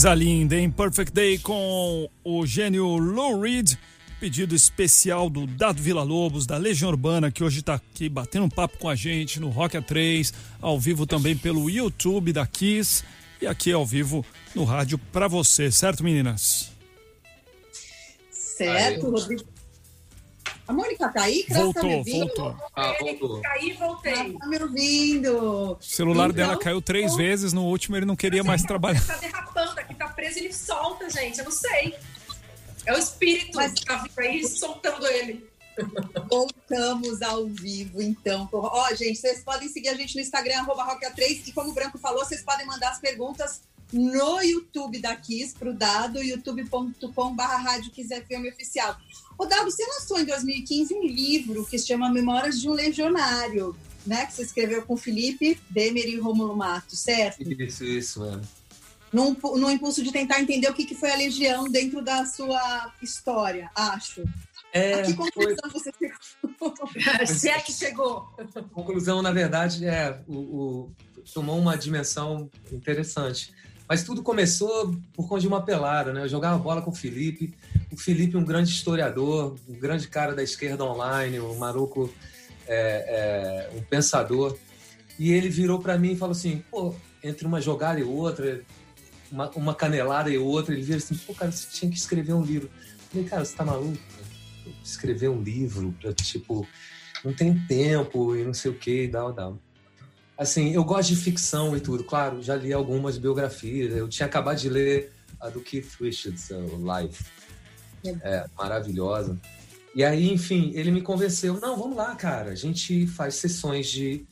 Coisa linda, hein? Perfect Day com o gênio Lou Reed. Pedido especial do Dado Vila Lobos, da Legião Urbana, que hoje tá aqui batendo um papo com a gente no Rock A3, ao vivo também pelo YouTube da Kiss e aqui ao vivo no rádio pra você, certo, meninas? Certo. Rodrigo. A Mônica tá aí? Tá Voltou, ouvindo? voltou. Ah, voltou. Caí e voltei. Tá me ouvindo? O celular Então, dela caiu três vezes, no último ele não queria mais trabalhar. Tá derrapando, aqui tá preso e ele solta, gente. Eu não sei. É o espírito Mas- que tá vindo aí soltando ele. Voltamos ao vivo, então. Ó, gente, vocês podem seguir a gente no Instagram, arroba Rock3, e como o Branco falou, vocês podem mandar as perguntas no YouTube da Kiss pro Dado, youtube.com.br Rádio Kiss FM Oficial. Ô, Dado, você lançou em 2015 um livro que se chama Memórias de um Legionário, né? Que você escreveu com Felipe Demer e Rômulo Mato, certo? Isso, isso, é. Num, num impulso de tentar entender o que, que foi a Legião dentro da sua história, acho. É, a que foi, conclusão você chegou? Se é que chegou. conclusão, na verdade, é o, o- tomou uma dimensão interessante. Mas tudo começou por conta de uma pelada, né? Eu jogava bola com o Felipe. O Felipe, um grande historiador, um grande cara da esquerda online, um maluco, é, é, um pensador. E ele virou para mim e falou assim: pô, entre uma jogada e outra, uma, uma canelada e outra, ele vira assim: pô, cara, você tinha que escrever um livro. Eu falei, cara, você tá maluco? Escrever um livro, pra, tipo, não tem tempo e não sei o que, e tal, tal. Assim, eu gosto de ficção e tudo, claro, já li algumas biografias, eu tinha acabado de ler a do Keith Richards, Life, é, maravilhosa. E aí, enfim, ele me convenceu, não, vamos lá, cara, a gente faz sessões de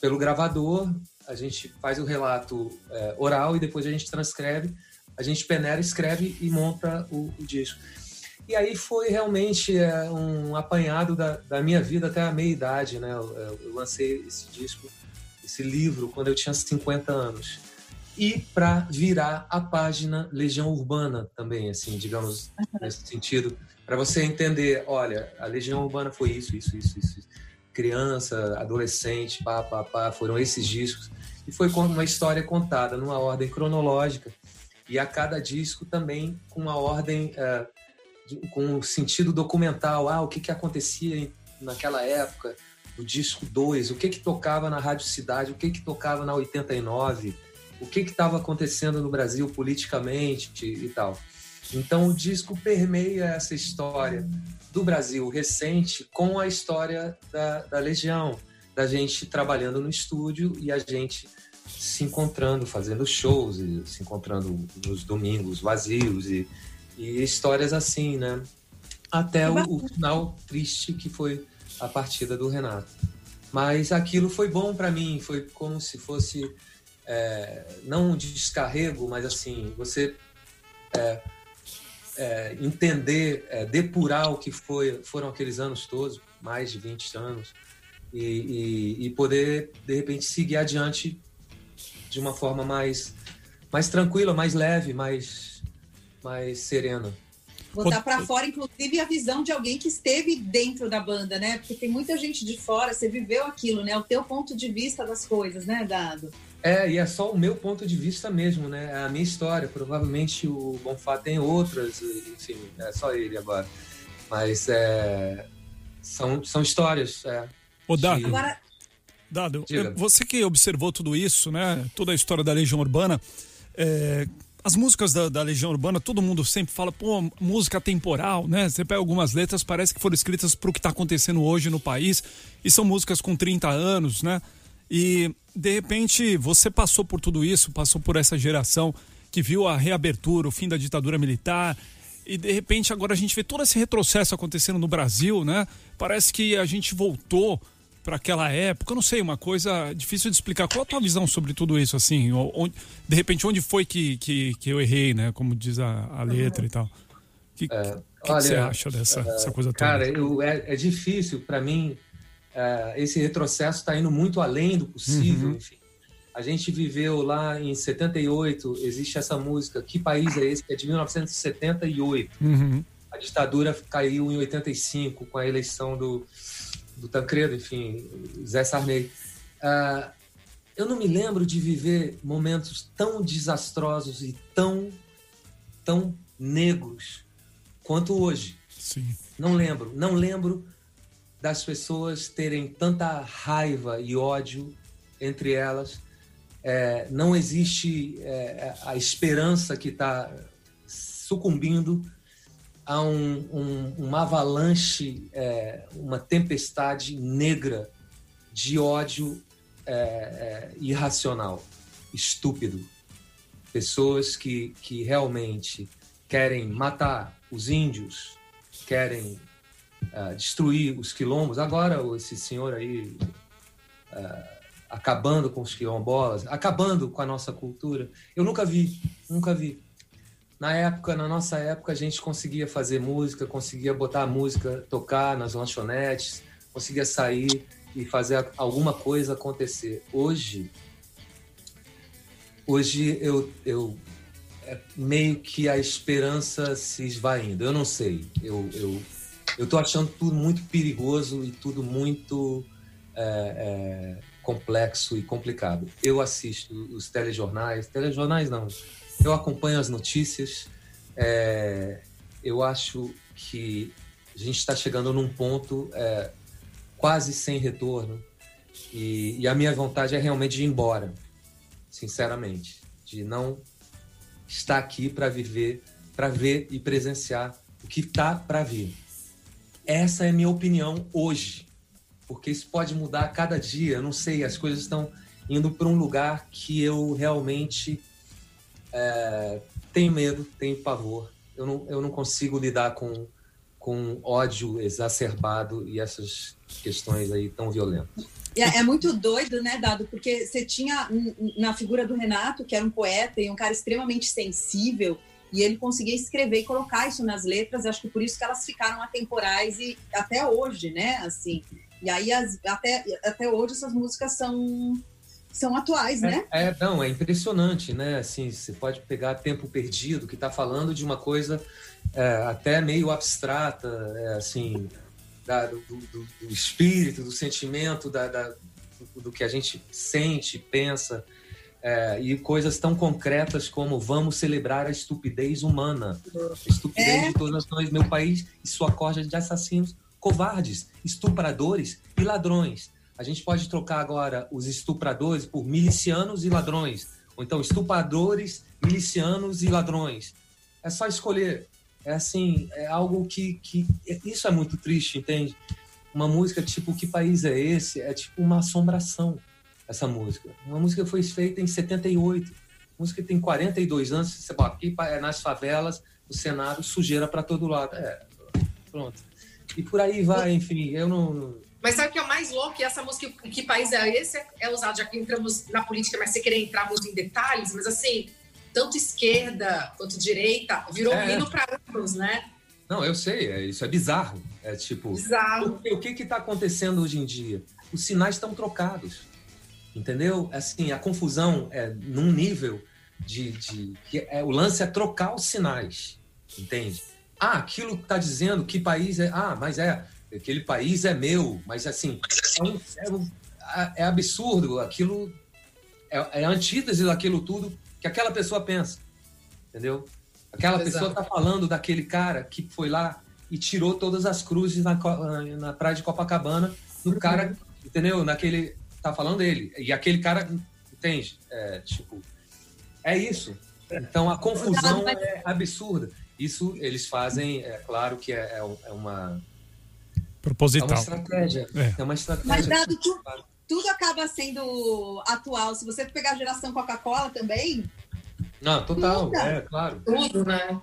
pelo gravador, a gente faz o relato é, oral e depois a gente transcreve, a gente peneira, escreve e monta o, o disco. E aí foi realmente é, um apanhado da, da minha vida até a meia idade, né? Eu, eu lancei esse disco, esse livro, quando eu tinha 50 anos. E para virar a página Legião Urbana também, assim, digamos, nesse sentido, para você entender, olha, a Legião Urbana foi isso, isso, isso, isso. Criança, adolescente, pá, pá, pá, foram esses discos. E foi uma história contada numa ordem cronológica e a cada disco também com uma ordem eh, com um sentido documental. Ah, o que, que acontecia naquela época, o disco 2, o que, que tocava na Rádio Cidade, o que, que tocava na 89, o que estava acontecendo no Brasil politicamente e tal. Então o disco permeia essa história do Brasil recente com a história da, da Legião, da gente trabalhando no estúdio e a gente se encontrando, fazendo shows, e se encontrando nos domingos vazios e, e histórias assim, né? Até o, o final triste que foi a partida do Renato. Mas aquilo foi bom para mim, foi como se fosse é, não um descarrego, mas assim você é, é, entender, é, depurar o que foi, foram aqueles anos todos, mais de 20 anos, e, e, e poder de repente seguir adiante de uma forma mais mais tranquila, mais leve, mais mais serena. Botar pra fora, inclusive, a visão de alguém que esteve dentro da banda, né? Porque tem muita gente de fora, você viveu aquilo, né? O teu ponto de vista das coisas, né, Dado? É, e é só o meu ponto de vista mesmo, né? É a minha história. Provavelmente o Bonfá tem outras, enfim, é só ele agora. Mas é, são, são histórias. É, Ô, Dado, de- Agora, Dado, Diga. você que observou tudo isso, né? Toda a história da Legião Urbana, é, as músicas da, da Legião Urbana, todo mundo sempre fala, pô, música temporal, né? Você pega algumas letras, parece que foram escritas pro que tá acontecendo hoje no país, e são músicas com 30 anos, né? E, de repente, você passou por tudo isso, passou por essa geração que viu a reabertura, o fim da ditadura militar, e de repente agora a gente vê todo esse retrocesso acontecendo no Brasil, né? Parece que a gente voltou para aquela época, eu não sei, uma coisa difícil de explicar. Qual a tua visão sobre tudo isso, assim? Onde, de repente, onde foi que, que, que eu errei, né? Como diz a, a letra e tal. O que, que, que você acha dessa essa coisa toda? Cara, eu, é, é difícil para mim. É, esse retrocesso está indo muito além do possível. Uhum. Enfim. A gente viveu lá em 78, existe essa música. Que país é esse? Que é de 1978. Uhum. A ditadura caiu em 85 com a eleição do, do Tancredo, enfim, Zé Sarney. Ah, eu não me lembro de viver momentos tão desastrosos e tão, tão negros quanto hoje. Sim. Não lembro. Não lembro das pessoas terem tanta raiva e ódio entre elas. É, não existe é, a esperança que está sucumbindo a um, um, uma avalanche, é, uma tempestade negra de ódio é, é, irracional, estúpido. Pessoas que, que realmente querem matar os índios, querem ah, destruir os quilombos. Agora, esse senhor aí ah, acabando com os quilombolas, acabando com a nossa cultura. Eu nunca vi, nunca vi. Na época, na nossa época, a gente conseguia fazer música, conseguia botar a música, tocar nas lanchonetes, conseguia sair e fazer alguma coisa acontecer. Hoje, hoje eu, eu é meio que a esperança se esvaindo. Eu não sei. Eu, eu, eu tô achando tudo muito perigoso e tudo muito é, é, complexo e complicado. Eu assisto os telejornais, telejornais não, eu acompanho as notícias. é, eu acho que a gente está chegando num ponto é, quase sem retorno e, e a minha vontade é realmente de ir embora, sinceramente, de não estar aqui para viver, para ver e presenciar o que está para vir. Essa é a minha opinião hoje, porque isso pode mudar a cada dia. Eu não sei, as coisas estão indo para um lugar que eu realmente é, tenho medo, tenho pavor. Eu não, eu não consigo lidar com, com ódio exacerbado e essas questões aí tão violentas. É, é muito doido, né, Dado? Porque você tinha na figura do Renato, que era um poeta e um cara extremamente sensível, e ele conseguia escrever e colocar isso nas letras. Acho que por isso que elas ficaram atemporais e até hoje, né? Assim. E aí as- até, até hoje essas músicas são são atuais, né? É, é, não, é impressionante, né? Assim, você pode pegar Tempo Perdido, que está falando de uma coisa é, até meio abstrata, é, assim, da- do, do- do espírito, do sentimento, da, da- do, do que a gente sente, pensa, é, e coisas tão concretas como vamos celebrar a estupidez humana, a estupidez É. de todas nós, meu país e sua corja de assassinos covardes, estupradores e ladrões. A gente pode trocar agora os estupradores por milicianos e ladrões. Ou então estupradores, milicianos e ladrões. É só escolher. É assim, é algo que, que. Isso é muito triste, entende? Uma música tipo Que País é Esse? É tipo uma assombração, essa música. Uma música que foi feita em 78. Música que tem 42 anos. Você fala, aqui é nas favelas, no Senado, sujeira para todo lado. É, pronto. E por aí vai, enfim. Eu não. não- Mas sabe o que é o mais louco? Que essa música, que país é esse? É usado, já que entramos na política, mas você querer entrar muito em detalhes, mas assim, tanto esquerda quanto direita virou É. um hino para ambos, né? Não, eu sei, é, isso é bizarro. É tipo. Bizarro. Porque o que está acontecendo hoje em dia? Os sinais estão trocados. Entendeu? Assim, a confusão é num nível de. de que é, o lance é trocar os sinais. Entende? Ah, aquilo que está dizendo que país é. Ah, mas é. Aquele país é meu. Mas assim. É, um- é é absurdo. Aquilo. É, é antítese daquilo tudo que aquela pessoa pensa. Entendeu? Aquela Exato. pessoa está falando daquele cara que foi lá e tirou todas as cruzes na, co- na praia de Copacabana no cara, entendeu? Naquele. Tá falando dele. E aquele cara, entende? É, tipo. É isso. Então a confusão é absurda. Isso eles fazem, é claro que é, é um- é uma, é uma Proposital. estratégia. É. É uma estratégia. Mas dado tu- tudo acaba sendo atual. Se você pegar a geração Coca-Cola também, Não, total, Muda. é claro. Tudo, né?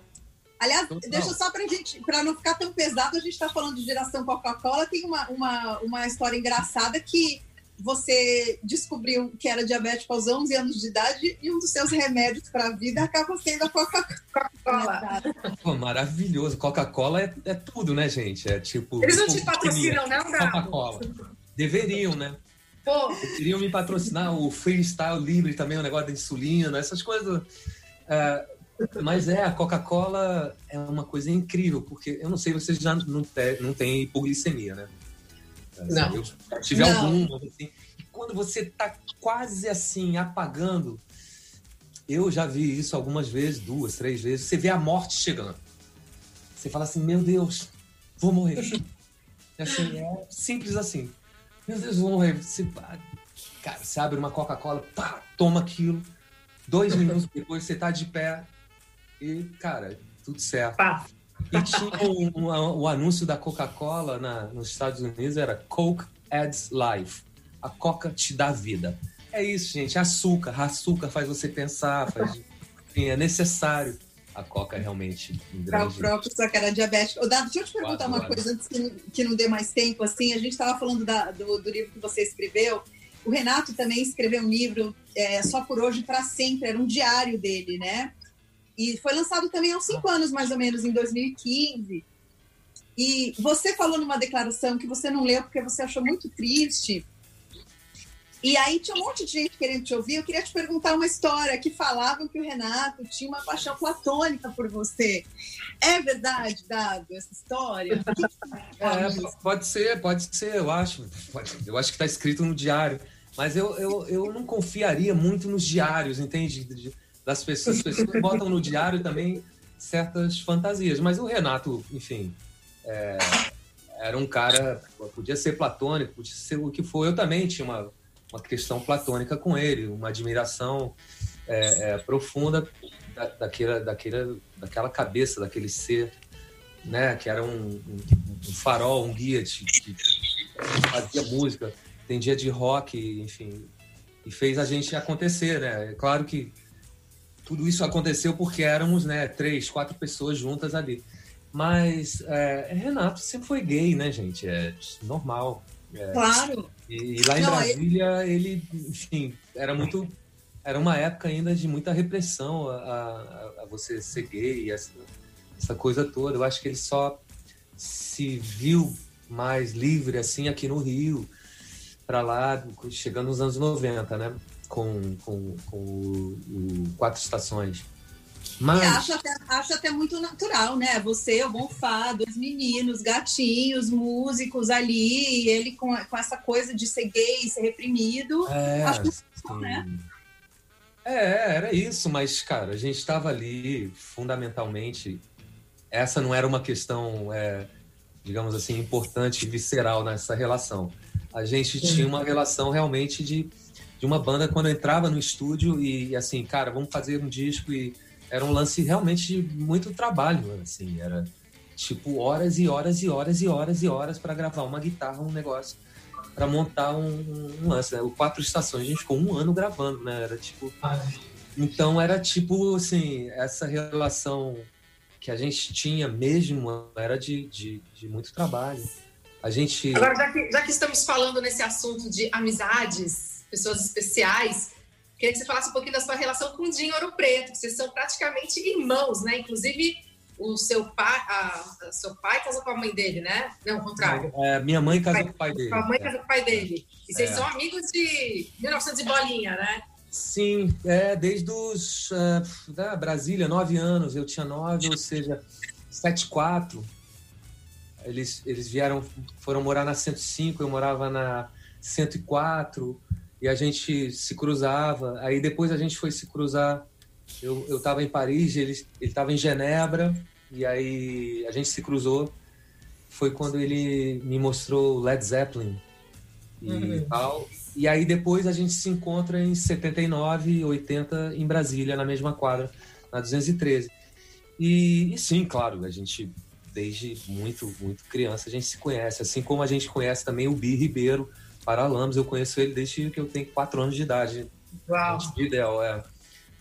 Aliás, Total. deixa só pra gente, pra não ficar tão pesado, a gente tá falando de geração Coca-Cola, tem uma, uma, uma história engraçada que você descobriu que era diabético aos 11 anos de idade e um dos seus remédios para a vida acaba sendo a Coca-Cola. Pô, maravilhoso. Coca-Cola é, é tudo, né, gente? É tipo. Eles não te patrocinam, não, Gabo? Coca-Cola. Deveriam, né? Pô, Deveriam me patrocinar. O Freestyle Libre também, o negócio da insulina, essas coisas. É, mas é, a Coca-Cola é uma coisa incrível, porque eu não sei, vocês já não, te, não têm hipoglicemia, né? Não. Eu já tive Não. alguma, assim. E quando você tá quase assim, apagando, eu já vi isso algumas vezes, duas, três vezes, você vê a morte chegando. Você fala assim, meu Deus, vou morrer. É assim, é simples assim. Meu Deus, vou morrer. Você, cara, você abre uma Coca-Cola, pá, toma aquilo. Dois minutos depois você tá de pé e, cara, tudo certo. pá. E tinha um, um- o anúncio da Coca-Cola nos Estados Unidos era Coke adds life. A Coca te dá vida. É isso, gente. Açúcar. Açúcar faz você pensar, faz... Enfim, é necessário. A Coca é realmente Para o próprio, só que era diabético. Ô, Dado, deixa eu te perguntar uma coisa antes que, que não dê mais tempo. Assim, a gente estava falando da- do, do livro que você escreveu. O Renato também escreveu um livro, é, Só por Hoje para Sempre, era um diário dele, né? E foi lançado também há uns cinco anos, mais ou menos, em 2015. E você falou numa declaração que você não leu porque você achou muito triste. E aí tinha um monte de gente querendo te ouvir. Eu queria te perguntar uma história que falavam que o Renato tinha uma paixão platônica por você. É verdade, Dado, essa história? É, pode ser, pode ser, eu acho. Eu acho que está escrito no diário. Mas eu, eu, eu não confiaria muito nos diários, entende? Das pessoas. As pessoas botam no diário também certas fantasias. Mas o Renato, enfim, é, era um cara. Podia ser platônico, podia ser o que for. Eu também tinha uma, uma questão platônica com ele, uma admiração é, é, profunda da, daquela, daquela, daquela cabeça, daquele ser né, que era um, um- um farol, um guia de- fazia música, entendia de rock, enfim, e fez a gente acontecer, né? É claro que tudo isso aconteceu porque éramos, né, três, quatro pessoas juntas ali. Mas é, Renato sempre foi gay, né, gente? É normal. Claro. E, e lá em Não, Brasília, ele, enfim, era muito. Era uma época ainda de muita repressão a, a- a você ser gay, essa, essa coisa toda. Eu acho que ele só se viu mais livre assim aqui no Rio, para lá, chegando nos anos 90, né? Com, com, com o, o Quatro Estações. Mas. acho até, acho até muito natural, né? Você, o Bonfá, dois meninos, gatinhos, músicos ali, ele com, com essa coisa de ser gay, ser reprimido. É, Acho que sim. né? É, era isso, mas, cara, a gente estava ali fundamentalmente. Essa não era uma questão, é, digamos assim, importante, visceral nessa relação. A gente tinha uma relação realmente de, de uma banda quando eu entrava no estúdio e, assim, cara, vamos fazer um disco e era um lance realmente de muito trabalho, assim, era tipo horas e horas e horas e horas e horas para gravar uma guitarra, um negócio para montar um, um- lance. Né? O Quatro Estações, a gente ficou um ano gravando, né? Era tipo. Então era tipo assim, essa relação que a gente tinha mesmo era de, de, de muito trabalho. A gente. Agora, já que, já que estamos falando nesse assunto de amizades, pessoas especiais, queria que você falasse um pouquinho da sua relação com o Dinho Ouro Preto, que vocês são praticamente irmãos, né? Inclusive, o seu pai, a, a- seu pai casou com a mãe dele, né? Não, o contrário. É, minha mãe casou com o pai dele. A mãe É. casou com o pai dele. E vocês É. são amigos de 1900 e bolinha, né? Sim, é, desde os. ah, da Brasília, nove anos, eu tinha nove, ou seja, sete, quatro. Eles, eles vieram, foram morar na 105, eu morava na 104, e a gente se cruzava. Aí depois a gente foi se cruzar. Eu, eu tava em Paris, ele, ele tava em Genebra, e aí a gente se cruzou. Foi quando ele me mostrou Led Zeppelin e Uhum. tal. E aí depois a gente se encontra em 79, 80 em Brasília, na mesma quadra, na 213. E, e sim, claro, a gente desde muito, muito criança a gente se conhece, assim como a gente conhece também o Bi Ribeiro Paralamas, eu conheço ele desde que eu tenho 4 anos de idade. Uau. De Ideal, é.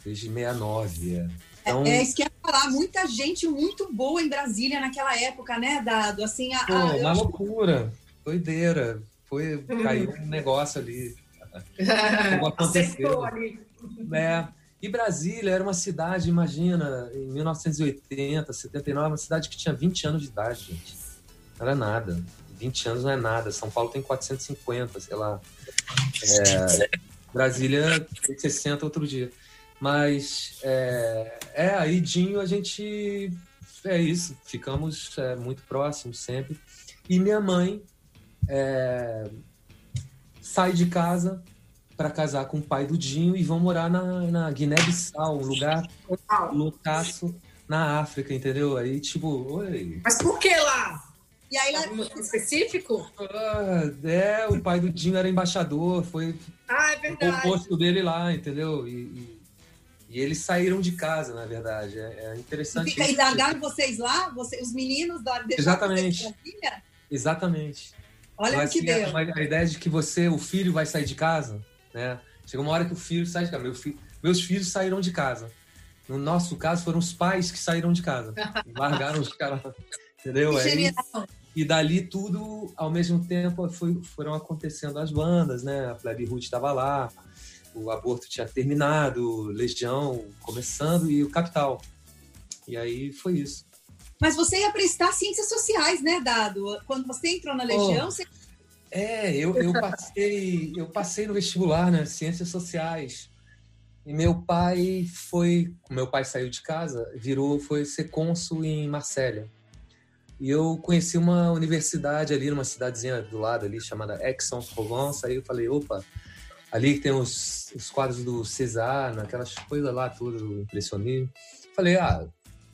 Desde 69, é. Então, É isso que eu ia falar, muita gente muito boa em Brasília naquela época, né, Dado? Assim, a, pô, a- uma eu acho- loucura, doideira. Foi, caiu um negócio ali. Como aconteceu. Acertou ali. É. E Brasília era uma cidade, imagina, em 1980, 79, uma cidade que tinha 20 anos de idade, gente. Não era nada. 20 anos não é nada. São Paulo tem 450, sei lá. É, Brasília tem 60 outro dia. Mas é, é, aí Dinho a gente é isso, ficamos é, muito próximos sempre. E minha mãe é, sai de casa para casar com o pai do Dinho e vão morar na, na Guiné-Bissau, um lugar loucaço na África, entendeu? Aí, tipo, oi. Mas por que lá? E aí, lá- Algum motivo específico? Ah, é, o pai do Dinho era embaixador, foi Ah, é o posto dele lá, entendeu? E, e- e eles saíram de casa, na verdade. É, é interessante. fica, e isso. largaram vocês lá, você, os meninos da Exatamente. Exatamente. Olha Mas o que assim, deu. a, a ideia de que você, o filho, vai sair de casa, né? Chega uma hora que o filho sai de casa. Meu fi- meus filhos saíram de casa. No nosso caso, foram os pais que saíram de casa. Largaram os caras. Entendeu? Que Aí, genial. E dali tudo, ao mesmo tempo, foi- foram acontecendo as bandas, né? A Plebe Ruth estava lá, o Aborto tinha terminado, Legião começando e o Capital. E aí foi isso. Mas você ia prestar ciências sociais, né, Dado? Quando você entrou na Legião, você É, eu, eu passei, eu passei no vestibular, né? Ciências Sociais. E meu pai foi, meu pai saiu de casa, virou, foi ser cônsul em Marsella. E eu conheci uma universidade ali, numa cidadezinha do lado ali, chamada Aix-en-Provence. Aí eu falei, opa, ali que tem os, os quadros do César, aquelas coisas lá, tudo, do impressionismo. Falei, ah,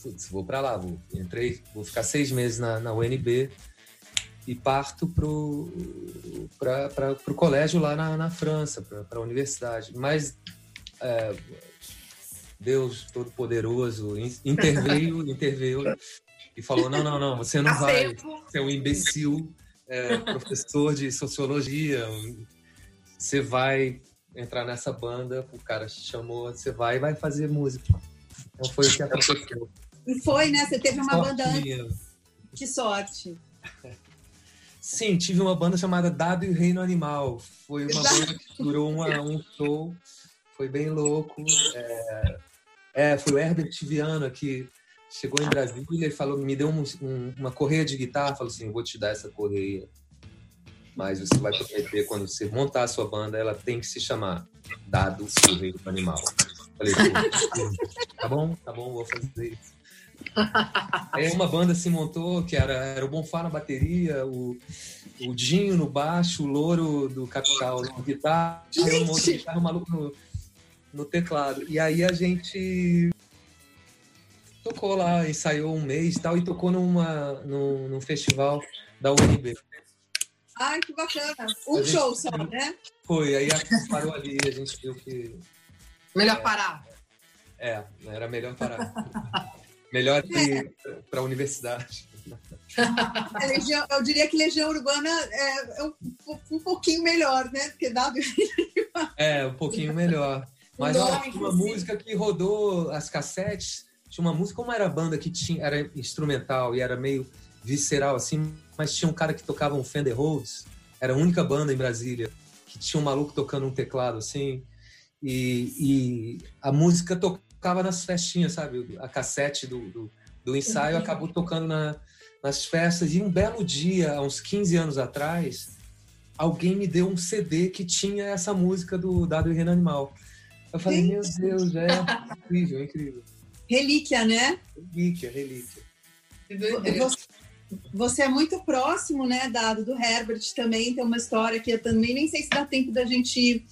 putz, vou pra lá, vou. Entrei, vou ficar seis meses na, na UNB e parto pro, pra, pra, pro colégio lá na, na França, pra, pra universidade. Mas é, Deus Todo-Poderoso in- interveio, interveio e falou, não, não, não, você não Há vai, você é um imbecil, é, professor de sociologia, um- você vai entrar nessa banda, o cara te chamou, você vai e vai fazer música. Então foi o que aconteceu. e foi, né? Você teve uma banda antes. Que sorte. Sim, tive uma banda chamada Dado e o Reino Animal. Foi uma banda que durou uma- um show, foi bem louco. É, é, foi o Herbert Viana que chegou em Brasília e falou, me deu um- um- uma correia de guitarra, falou assim, vou te dar essa correia, mas você vai prometer quando você montar a sua banda, ela tem que se chamar Dado o Reino Animal. Falei, "Pô, tá bom, tá bom, vou fazer isso. Aí uma banda se montou, que era, era o Bonfá na bateria, o, o Dinho no baixo, o Louro do Capital na guitarra, e um guitarra maluco no, no teclado. E aí a gente tocou lá, ensaiou um mês e tal, e tocou numa, num, num festival da UNB. Ai, que bacana. Um gente- show só, né? Foi, aí a- parou ali, a gente viu que Melhor parar. é, era melhor parar. melhor ir para a universidade. A Legião- eu diria que Legião Urbana é, é um, um pouquinho melhor, né? Porque Dado É, um pouquinho melhor. Mas uma inclusive. música que rodou as cassetes. Tinha uma música, como era a banda que tinha, era instrumental e era meio visceral assim, mas tinha um cara que tocava um Fender Rhodes. Era a única banda em Brasília que tinha um maluco tocando um teclado assim. E, e a música tocava nas festinhas, sabe? A cassete do, do, do ensaio acabou tocando na, nas festas. E um belo dia, há uns 15 anos atrás, alguém me deu um CD que tinha essa música do Dado e Reino Animal. Eu falei, meu Deus, é incrível, incrível. Relíquia, né? Relíquia, relíquia. Você, você é muito próximo, né, Dado, do Herbert também. Tem uma história que eu também nem sei se dá tempo da gente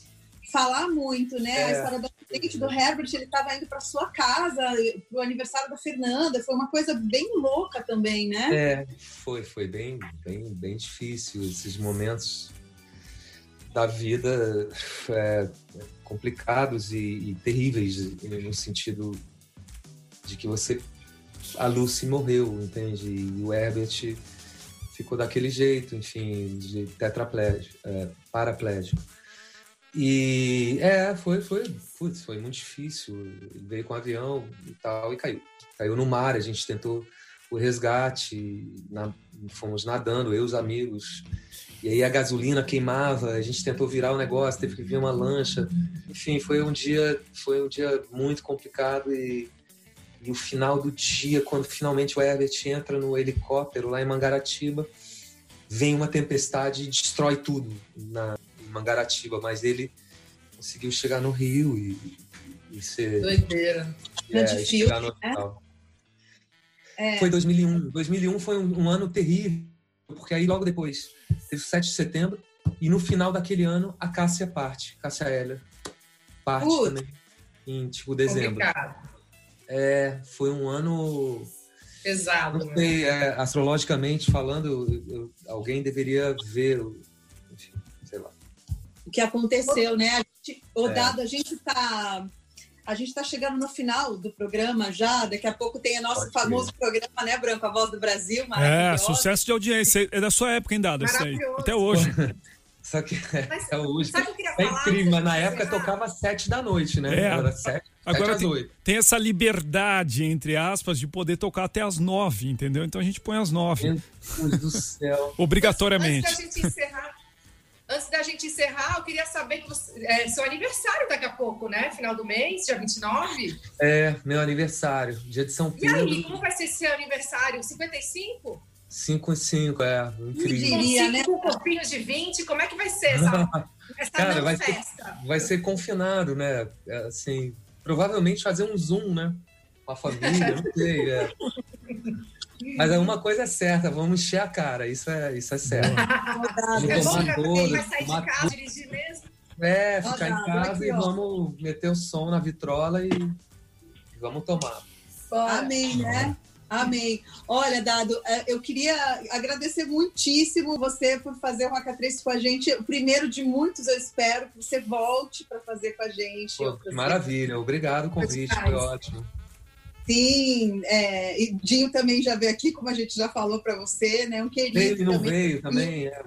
falar muito, né? A É. história do acidente do Herbert, ele estava indo para sua casa, pro aniversário da Fernanda. Foi uma coisa bem louca também, né? É, foi, foi bem, bem, bem difícil esses momentos da vida é, complicados e, e terríveis no sentido de que você a Lucy morreu, entende? E o Herbert ficou daquele jeito, enfim, de tetraplégico, é, paraplégico. E é, foi, foi, putz, foi muito difícil. Ele veio com um avião e tal e caiu. Caiu no mar, a gente tentou o resgate, na- fomos nadando, eu e os amigos. E aí a gasolina queimava, a gente tentou virar o negócio, teve que vir uma lancha. Enfim, foi um dia, foi um dia muito complicado e, e o final do dia, quando finalmente o Herbert entra no helicóptero lá em Mangaratiba, vem uma tempestade e destrói tudo na em Mangaratiba, mas ele conseguiu chegar no Rio e, e ser Doideira. É, filme, chegar no né? hospital. É. Foi 2001. 2001 foi um, um ano terrível, porque aí logo depois teve o 7 de setembro e no final daquele ano a Cássia parte, Cássia Heller parte Putz. também em tipo dezembro. Complicado. É, foi um ano Pesado. não né? sei, é, astrologicamente falando, eu- alguém deveria ver, o- enfim, sei lá. o que aconteceu, né? A gente, o É. Dado, a gente tá. A gente tá chegando no final do programa já. Daqui a pouco tem o nosso Pode famoso programa, né, Branco? A Voz do Brasil. É, sucesso de audiência. É da sua época, hein, Dado? Isso aí. Maravilhoso. Até hoje. Só que Mas é hoje. sabe o que eu queria É falar? incrível, mas na época tocava às sete da noite, né? É. Era sete, Agora tem, tem essa liberdade, entre aspas, de poder tocar até as nove, entendeu? Então a gente põe às nove, Meu Deus do céu. obrigatoriamente. Antes da gente encerrar, antes da gente encerrar, eu queria saber que você, é seu aniversário daqui a pouco, né? Final do mês, dia 29. É, meu aniversário, dia de São E aí, Pedro, como vai ser esse aniversário? 55? 5 e 5, é, incrível. Diria, cinco copinhos de 20? Como é que vai ser essa, essa Cara, não vai ser- festa? Vai ser confinado, né? É, Assim, provavelmente fazer um zoom, né? Com a família, não sei. é. Mas é uma coisa é certa, vamos encher a cara, isso é, isso é certo. Vamos É bom tomar todas, vai sair de casa, dirigir mesmo. É, ficar em Dado, casa aqui, e vamos meter o som na vitrola e vamos tomar. Bora. Amém, né? Amém. Olha, Dado, eh, eu queria agradecer muitíssimo você por fazer o Roca 3 com a gente. O primeiro de muitos, eu espero que você volte para fazer com a gente. Pô, maravilha, obrigado o convite, foi ótimo. Sim, é, e Dinho também já veio aqui, como a gente já falou para você, né? Um querido Veio e não também. veio também, é.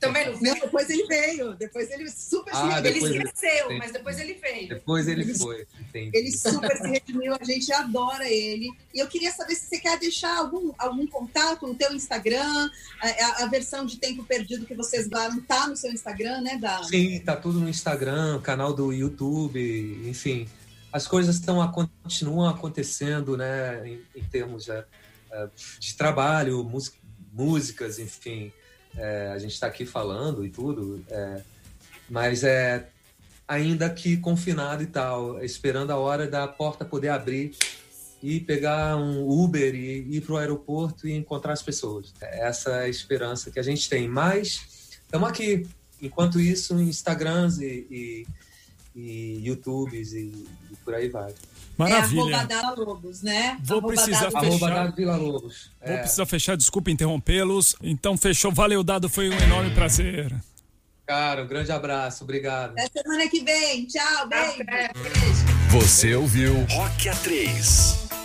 Também não Não, veio. depois ele veio, depois ele super Ah, se Ele depois ele- esqueceu, Sim. mas depois ele veio. Depois ele foi, entendi. Ele super se redimiu, a gente adora ele. E eu queria saber se você quer deixar algum, algum contato no teu Instagram, a, a- versão de tempo perdido que vocês daram tá no seu Instagram, né, Dá? Sim, tá tudo no Instagram, canal do YouTube, enfim. As coisas estão continuam acontecendo, né, em, em termos é, é, de trabalho, música- músicas, enfim. É, a gente está aqui falando e tudo, é, mas é ainda que confinado e tal, esperando a hora da porta poder abrir e pegar um Uber e ir para o aeroporto e encontrar as pessoas. Essa é a esperança que a gente tem. Mas estamos aqui. Enquanto isso, Instagrams e, e, e YouTubes e, e por aí vai. É Maravilha. arroba Dada Lobos, né? Vou Arroba precisar Dada- Fechar. Arroba Vila Lobos. Vou É, precisar fechar, desculpa interrompê-los. Então fechou. Valeu, Dado, foi um enorme prazer. cara, um grande abraço. Obrigado. Até semana que vem. Tchau, beijo. Você ouviu Rock A3.